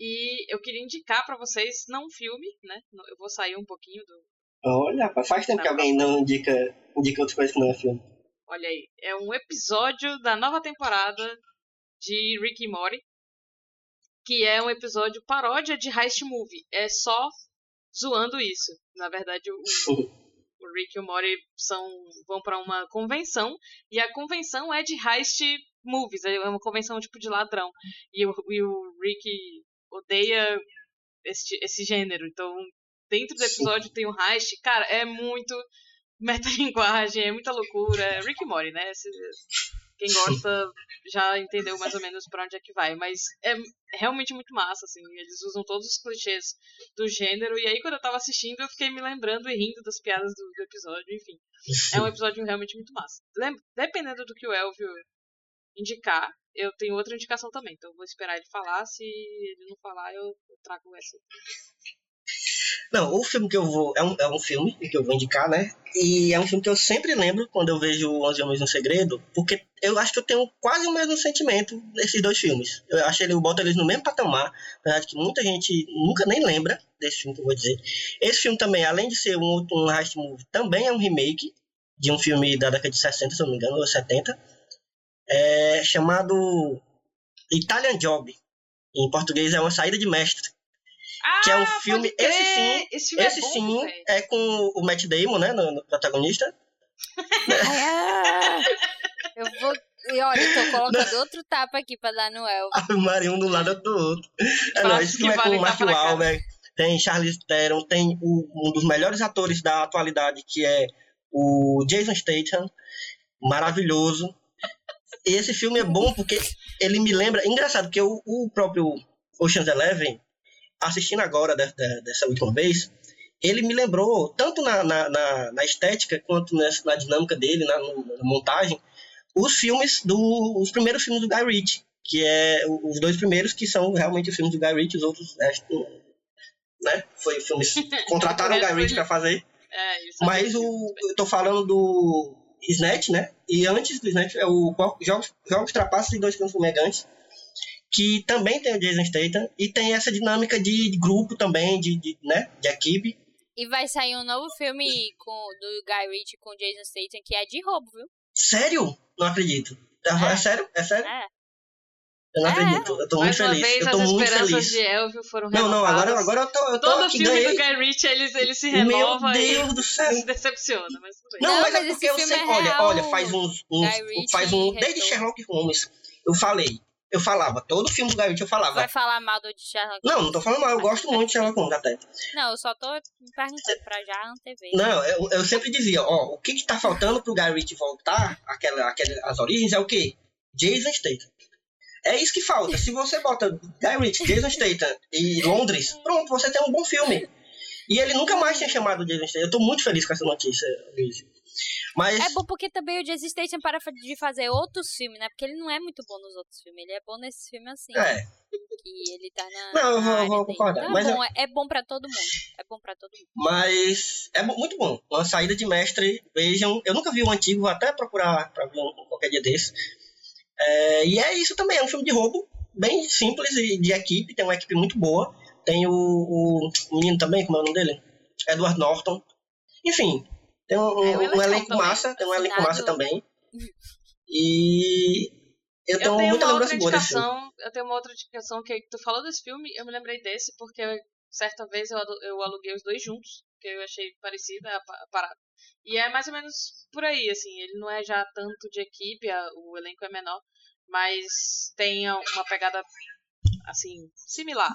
E eu queria indicar para vocês, não um filme, né? Eu vou sair um pouquinho do. Olha, faz tempo que alguém não indica, indica outras coisas que não é filme. Olha aí. É um episódio da nova temporada de Rick e Morty. Que é um episódio paródia de Heist Movie. É só zoando isso. Na verdade, o, o Rick e o Morty são, vão para uma convenção. E a convenção é de Heist Movies. É uma convenção tipo de ladrão. E o, e o Rick odeia esse, esse gênero. Então, dentro do episódio tem um Heist. Cara, é muito metalinguagem, é muita loucura. É Rick e Morty, né? Esse- quem gosta já entendeu mais ou menos pra onde é que vai. Mas é realmente muito massa, assim. Eles usam todos os clichês do gênero. E aí, quando eu tava assistindo, eu fiquei me lembrando e rindo das piadas do, do episódio. Enfim, é um episódio realmente muito massa. Lem- Dependendo do que o Elvio indicar, eu tenho outra indicação também. Então, eu vou esperar ele falar. Se ele não falar, eu, eu trago essa. Não, o filme que eu vou. É um, é um filme que eu vou indicar, né? E é um filme que eu sempre lembro quando eu vejo Onze Homens no Segredo, porque eu acho que eu tenho quase o mesmo sentimento desses dois filmes. Eu acho ele, eu boto eles no mesmo patamar, apesar de que muita gente nunca nem lembra desse filme que eu vou dizer. Esse filme também, além de ser um, um heist movie, também é um remake de um filme da década de 60, se eu não me engano, ou 70, é, chamado Italian Job. Em português é uma saída de mestre. Ah, Que é um pode filme- crer! esse sim- Esse filme Esse é bom, sim velho. é com o Matt Damon, né, no, no protagonista. Ai, ah, eu vou. E olha, eu tô colocando outro tapa aqui pra dar no El. A Maria um do lado do outro. É, não, esse filme é com o cara. Wahlberg, tem Charlize Theron, tem o- um dos melhores atores da atualidade, que é o Jason Statham, maravilhoso. E esse filme é bom porque ele me lembra... Engraçado, que o, o próprio Ocean's Eleven, assistindo agora de- de- dessa última vez, ele me lembrou, tanto na, na, na- na estética quanto nessa- na dinâmica dele, na, na montagem, os filmes do. os primeiros filmes do Guy Ritchie, que é os dois primeiros que são realmente os filmes do Guy Ritchie, os outros, que, né? Foi filmes contrataram o Guy Ritchie para fazer, É, isso é mas o eu tô falando do Snatch, né? E antes do Snatch é o Jogos, Jogos Trapaços e Dois Cães Fumegantes, que também tem o Jason Statham e tem essa dinâmica de, de grupo também, de, de, né? De equipe. E vai sair um novo filme com, do Guy Ritchie com Jason Statham, que é de roubo, viu? Sério? Não acredito. É, É. sério? É sério? É. Eu não É. acredito. Eu tô Mais muito uma feliz. vez, eu tô as muito esperanças feliz. de Elvio foram Não, não, agora, agora eu tô, eu tô Todo aqui, filme ganhei. do Guy Ritchie, ele, ele se Meu renova Deus e do céu. se decepciona, mas tudo bem. Não, Não, mas, mas é porque eu sei, é olha, olha, faz uns, uns faz um, desde. Sherlock Holmes, eu falei, eu falava, todo filme do Guy Ritchie eu falava. Vai falar mal do de Sherlock Não, não tô falando mal, eu gosto muito de Sherlock Holmes até. Não, eu só tô me perguntando pra já antever. Não, eu, eu sempre dizia, ó, o que que tá faltando pro Guy Ritchie voltar, aquela, aquela, as origens, é o quê? Jason Statham. É isso que falta. Se você bota Guy Ritchie, Jason Statham e Londres, pronto, você tem um bom filme. E ele nunca mais tinha chamado Jason Statham. Eu tô muito feliz com essa notícia, Luiz. Mas, É bom porque também o Jason Statham para de fazer outros filmes, né? Porque ele não é muito bom nos outros filmes. Ele é bom nesse filme assim. é, Que ele tá na. Não, eu vou- concordar, Então mas é bom, é, é bom pra todo mundo. É bom pra todo mundo. mas é muito bom. Uma saída de mestre, vejam. Eu nunca vi o antigo, vou até procurar pra ver um, qualquer dia desse. É, e é isso também, é um filme de roubo, bem simples e de equipe, tem uma equipe muito boa. Tem o, o menino também, como é o nome dele? Edward Norton. Enfim, tem um, É, o um elenco elenco massa, tem um elenco Assinado- massa também. E Eu tenho, Eu tenho muita uma lembrança outra indicação, eu tenho uma outra indicação que tu falou desse filme, eu me lembrei desse porque certa vez eu, eu aluguei os dois juntos, que eu achei parecida a, pa- a parada. E é mais ou menos por aí, assim, ele não é já tanto de equipe, a- o elenco é menor, mas tem uma pegada assim, similar.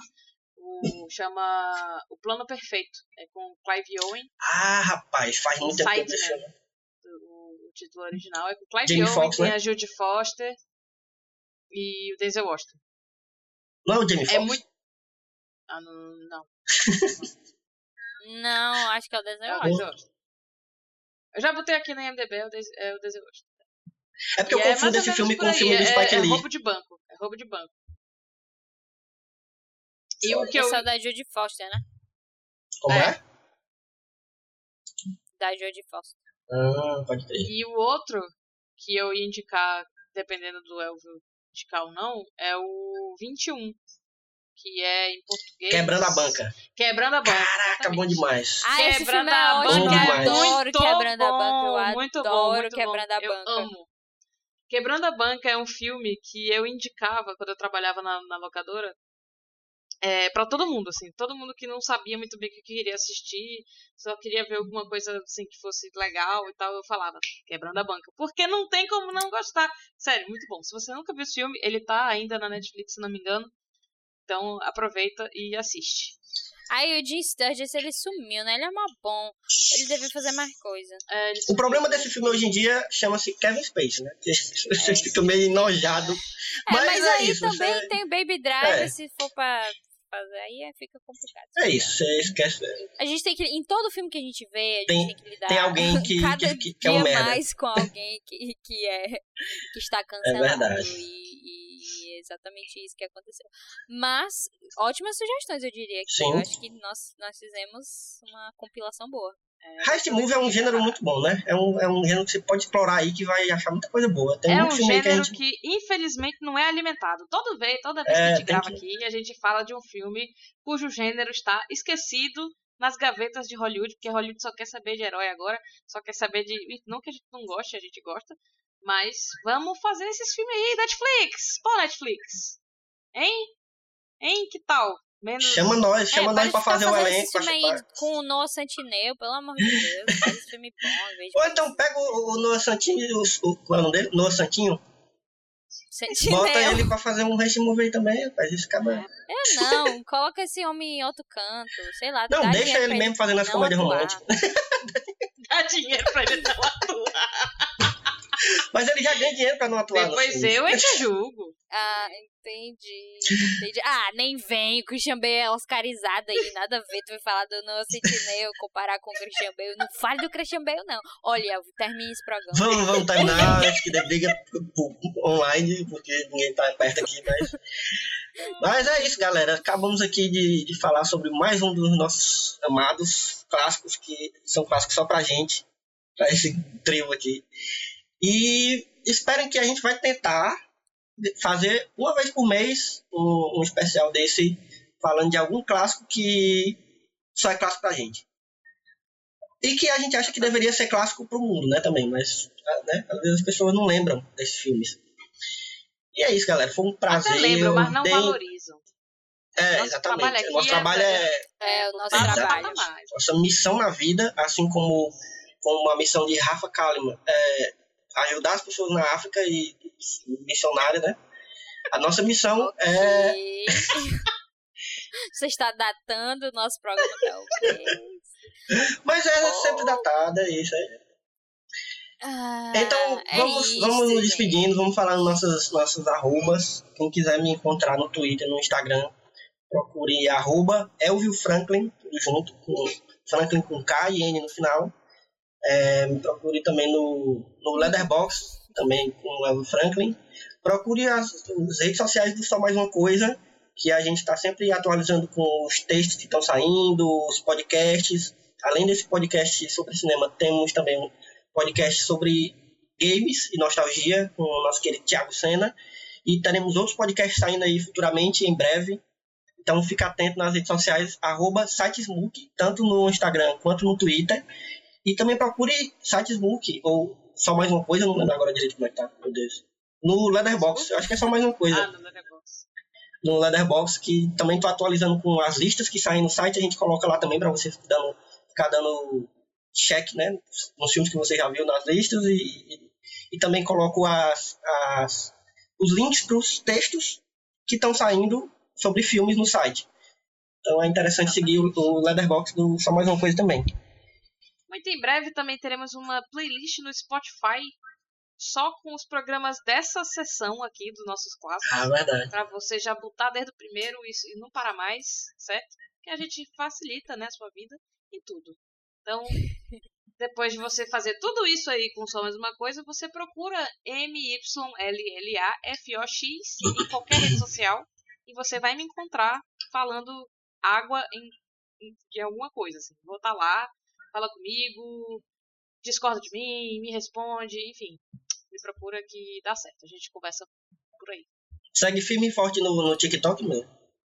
O chama O Plano Perfeito, é com Clive Owen, Ah, rapaz, faz eu Sideman. filme. o, o título original é com Clive Jamie Owen, Foxx, tem né? a Judy Foster e o Denzel Washington. Não é o Jamie É Foxx? muito. Ah, não. não. Não, acho que é o. É Denzel Washington. Eu já botei aqui na IMDB, é o Denzel- é o Denzel Washington. É porque eu E é confundo ou esse filme com o filme do é, Spike é Lee. roubo de banco. É roubo de banco. E o que eu. Esse é o da Jodie Foster, né? Como É. é? Da Jodie Foster. Ah, pode crer. E o outro que eu ia indicar, dependendo do Elvio indicar ou não, é o 21. Que é em português. Quebrando a banca. Quebrando a banca. Caraca, exatamente. bom demais. Ah, esse Quebrando filme é a ótimo. Banca Eu é adoro muito Quebrando a Banca. bom, Eu muito bom, adoro muito Quebrando bom. a Eu Banca. amo. Quebrando a Banca é um filme que eu indicava quando eu trabalhava na, na locadora é, para todo mundo, assim. Todo mundo que não sabia muito bem o que queria assistir, só queria ver alguma coisa assim que fosse legal e tal, eu falava Quebrando a Banca. Porque não tem como não gostar. Sério, muito bom. Se você nunca viu esse filme, ele tá ainda na Netflix, se não me engano. Então aproveita e assiste. Aí o Jim Sturgis, ele sumiu, né? Ele é mó bom. Ele devia fazer mais coisa. É, O problema desse filme hoje em dia chama-se Kevin Space, né? Que Você fica meio enojado. É, Mas mas, é aí isso, também você- tem o Baby Driver, É. se for pra fazer, aí é- fica complicado. É isso, você esquece. A gente tem que, em todo filme que a gente vê, a gente Tem- tem, que lidar tem alguém que- cada que- que- que é um dia merda. mais com alguém que, que, é, que está cancelado. verdade. E, e é exatamente isso que aconteceu. Mas, ótimas sugestões, eu diria. Que Sim. Eu acho que nós, nós fizemos uma compilação boa. Heist Movie é um gênero muito bom, né? É um, é um gênero que você pode explorar aí que vai achar muita coisa boa. Tem é um filme aí que gênero gente. que, infelizmente, não é alimentado. Todo vez, toda vez É, que a gente tem grava que- aqui, a gente fala de um filme cujo gênero está esquecido nas gavetas de Hollywood, porque Hollywood só quer saber de herói agora, só quer saber de. Não que a gente não goste, a gente gosta, mas vamos fazer esses filmes aí, Netflix! Pô, Netflix! Hein? Hein? Que tal? Menos. Chama nós, chama é, nós pra para fazer o fazendo elenco. esse filme aí com o Noah Centineo, pelo amor de Deus. Faz esse filme bom, Ou então pega o, o Noah Santinho, o, o, qual é o nome dele? Noah Santinho, Sentinel. bota ele pra fazer um Heist Movie aí também, rapaz. Esse cara... Eu não, coloca esse homem em outro canto, sei lá. Não, deixa ele mesmo fazendo as comédias românticas. Dá dinheiro pra ele não atuar. Mas ele já ganha dinheiro pra não atuar. no Depois eu é que julgo. Ah, entendi. entendi. Ah, nem vem, o Christian Bale é oscarizado aí, nada a ver. Tu vai falar do Noah Centineo, comparar com o Christian Bale. Não fale do Christian Bale, não. Olha, termine esse programa. Vamos, vamos terminar. Acho que der briga online, porque ninguém tá perto aqui, mas. Mas é isso, galera. Acabamos aqui de, de falar sobre mais um dos nossos amados clássicos, que são clássicos só pra gente, pra esse trio aqui. E esperem que a gente vai tentar fazer uma vez por mês um, um especial desse, falando de algum clássico que só é clássico pra gente. E que a gente acha que deveria ser clássico pro mundo, né, também, mas né, às vezes as pessoas não lembram desses filmes. E é isso, galera, foi um prazer. Até lembram, mas não Bem- valorizam. É, Nosso trabalho exatamente. aqui Nosso é trabalho é, É, o nosso Tá, trabalho. mais. nossa missão na vida, assim como, como a missão de Rafa Kalimann, é ajudar as pessoas na África e missionária, né? A nossa missão é Ok. Você está datando o nosso programa tá ok. Mas é sempre datada, é isso aí. Ah, Então, é vamos, isso, vamos nos gente. despedindo, vamos falar nos nossos, nossos arrobas. Quem quiser me encontrar no Twitter, no Instagram, procure arroba Elvio Franklin, tudo junto, com Franklin com K e N no final. É, me procure também no, no Leatherbox, também com Elvio Franklin. Procure as, as redes sociais do Só Mais Uma Coisa, que a gente está sempre atualizando com os textos que estão saindo, os podcasts. Além desse podcast sobre cinema, temos também um podcast sobre games e nostalgia com o nosso querido Thiago Senna. E teremos outros podcasts saindo aí futuramente, em breve. Então fica atento nas redes sociais, arroba sitesmook, tanto no Instagram quanto no Twitter. E também procure sitesmook, ou só mais uma coisa, não lembro agora direito como é que tá, meu Deus. No Leatherbox, acho que é só mais uma coisa. Ah, no Letterboxd. no Leatherbox, que também tô atualizando com as listas que saem no site, a gente coloca lá também para você dando, ficar dando check, né, nos filmes que você já viu nas listas e, e, e também coloco as, as, os links para os textos que estão saindo sobre filmes no site. Então é interessante seguir o, o Leatherbox do Só Mais Uma Coisa também. Muito em breve também teremos uma playlist no Spotify só com os programas dessa sessão aqui dos nossos clássicos. Ah, verdade. Pra você já botar desde o primeiro e, e não parar mais, certo? Que a gente facilita, né, a sua vida em tudo. Então, depois de você fazer tudo isso aí com só mais uma coisa, você procura M-Y-L-L-A-F-O-X em qualquer rede social e você vai me encontrar falando água em, em- de alguma coisa. Assim. Vou estar lá, fala comigo, discorda de mim, me responde, enfim. Me procura que dá certo. A gente conversa por aí. Segue firme e forte no, no TikTok, meu.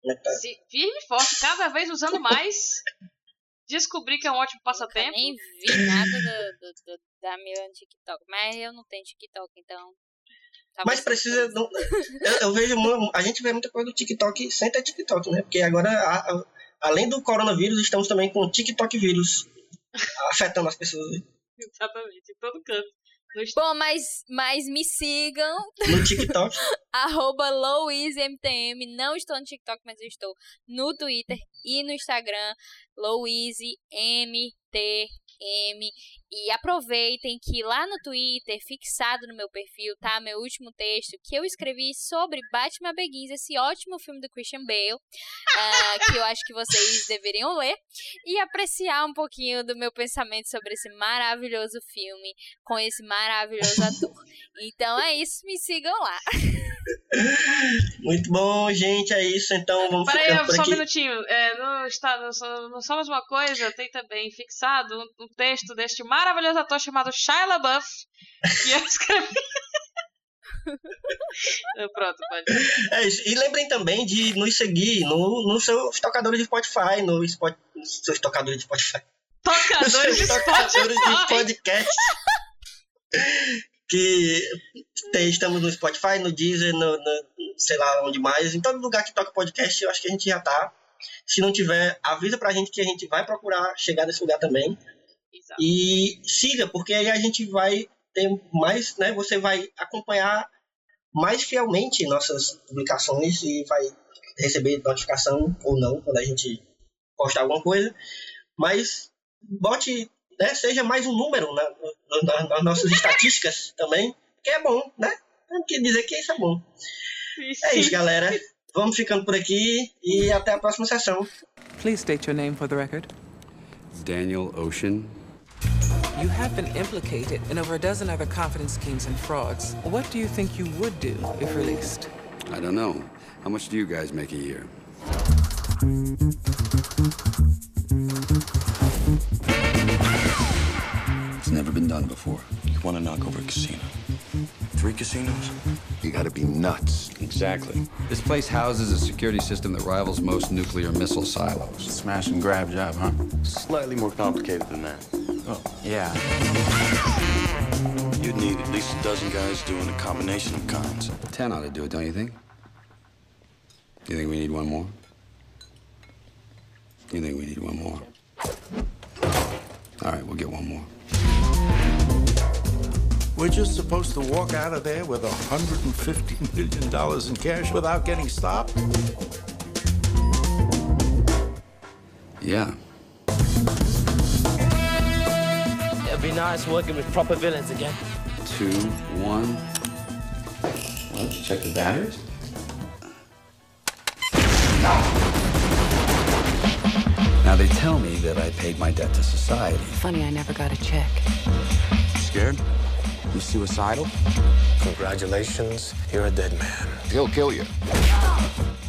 É tá? Se, firme e forte, cada vez usando mais. Descobri que é um ótimo passatempo. nem vi nada do, do, do- da no TikTok. Mas eu não tenho TikTok, então. talvez Mas precisa. eu, eu vejo. A gente vê muita coisa do TikTok sem ter TikTok, né? Porque agora, a- a- além do coronavírus, estamos também com o TikTok vírus afetando as pessoas. né? Exatamente, em todo canto. Bom, mas, mas me sigam, No TikTok. arroba LouiseMTM. Não estou no TikTok, mas eu estou no Twitter e no Instagram, LouiseMTM. E aproveitem que lá no Twitter, fixado no meu perfil, tá? Meu último texto que eu escrevi sobre Batman Begins, esse ótimo filme do Christian Bale, ah, que eu acho que vocês deveriam ler e apreciar um pouquinho do meu pensamento sobre esse maravilhoso filme com esse maravilhoso ator. Então é isso, me sigam lá. Muito bom, gente. É isso. Então vamos Peraí, por só um aqui. minutinho. É, no, está, no, só- no Só Mais Uma Coisa tem também fixado um, um texto deste maravilhoso ator chamado Shia LaBeouf, que eu escrevi. Pronto, pode. É isso. E lembrem também de nos seguir no, no seu tocador de Spotify, no Spot, nos seus tocadores de Spotify. Nos Tocadores de seus tocadores de Spotify. podcast. que tem- estamos no Spotify, no Deezer, no, no- sei lá onde mais. Em todo lugar que toca podcast, eu acho que a gente já tá. Se não tiver, avisa pra gente que a gente vai procurar chegar nesse lugar também. Exato. E siga, porque aí a gente vai ter mais, né? Você vai acompanhar mais fielmente nossas publicações e vai receber notificação ou não quando a gente postar alguma coisa. Mas bote, né? Seja mais um número na, na- nas nossas estatísticas também, que é bom, né? Tem que dizer que isso é bom. É isso, galera. Vamos ficando por aqui e até a próxima sessão. Please state your name for the record. Daniel Ocean. You have been implicated in over a dozen other confidence schemes and frauds. What do you think you would do if released? I don't know. How much do you guys make a year? It's never been done before. You want to knock over a casino? Three casinos? You gotta be nuts. Exactly. This place houses a security system that rivals most nuclear missile silos. Smash and grab job, huh? Slightly more complicated than that. Oh, yeah. You'd need at least a dozen guys doing a combination of kinds. Ten ought to do it, don't you think? You think we need one more? You think we need one more? All right, we'll get one more. We're just supposed to walk out of there with $150 million in cash without getting stopped? Yeah. It'd be nice working with proper villains again. Two, one. Well, did you check the batteries? Now they tell me that I paid my debt to society. Funny, I never got a check. Scared? You suicidal? Congratulations, you're a dead man. He'll kill you.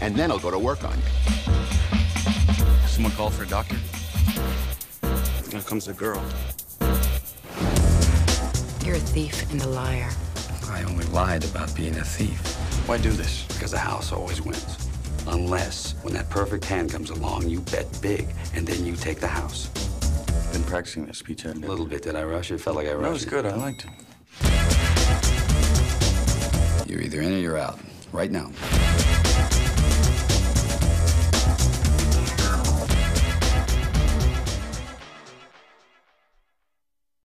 And then he'll go to work on you. Someone call for a doctor? Here comes the girl. You're a thief and a liar. I only lied about being a thief Why do this? because the house always wins. Unless, when that perfect hand comes along, you bet big and then you take the house. Been practicing this speech, hadn't A little bit, did I rush it? Felt like I rushed That was it. good. I liked it. You're either in or you're out. Right now.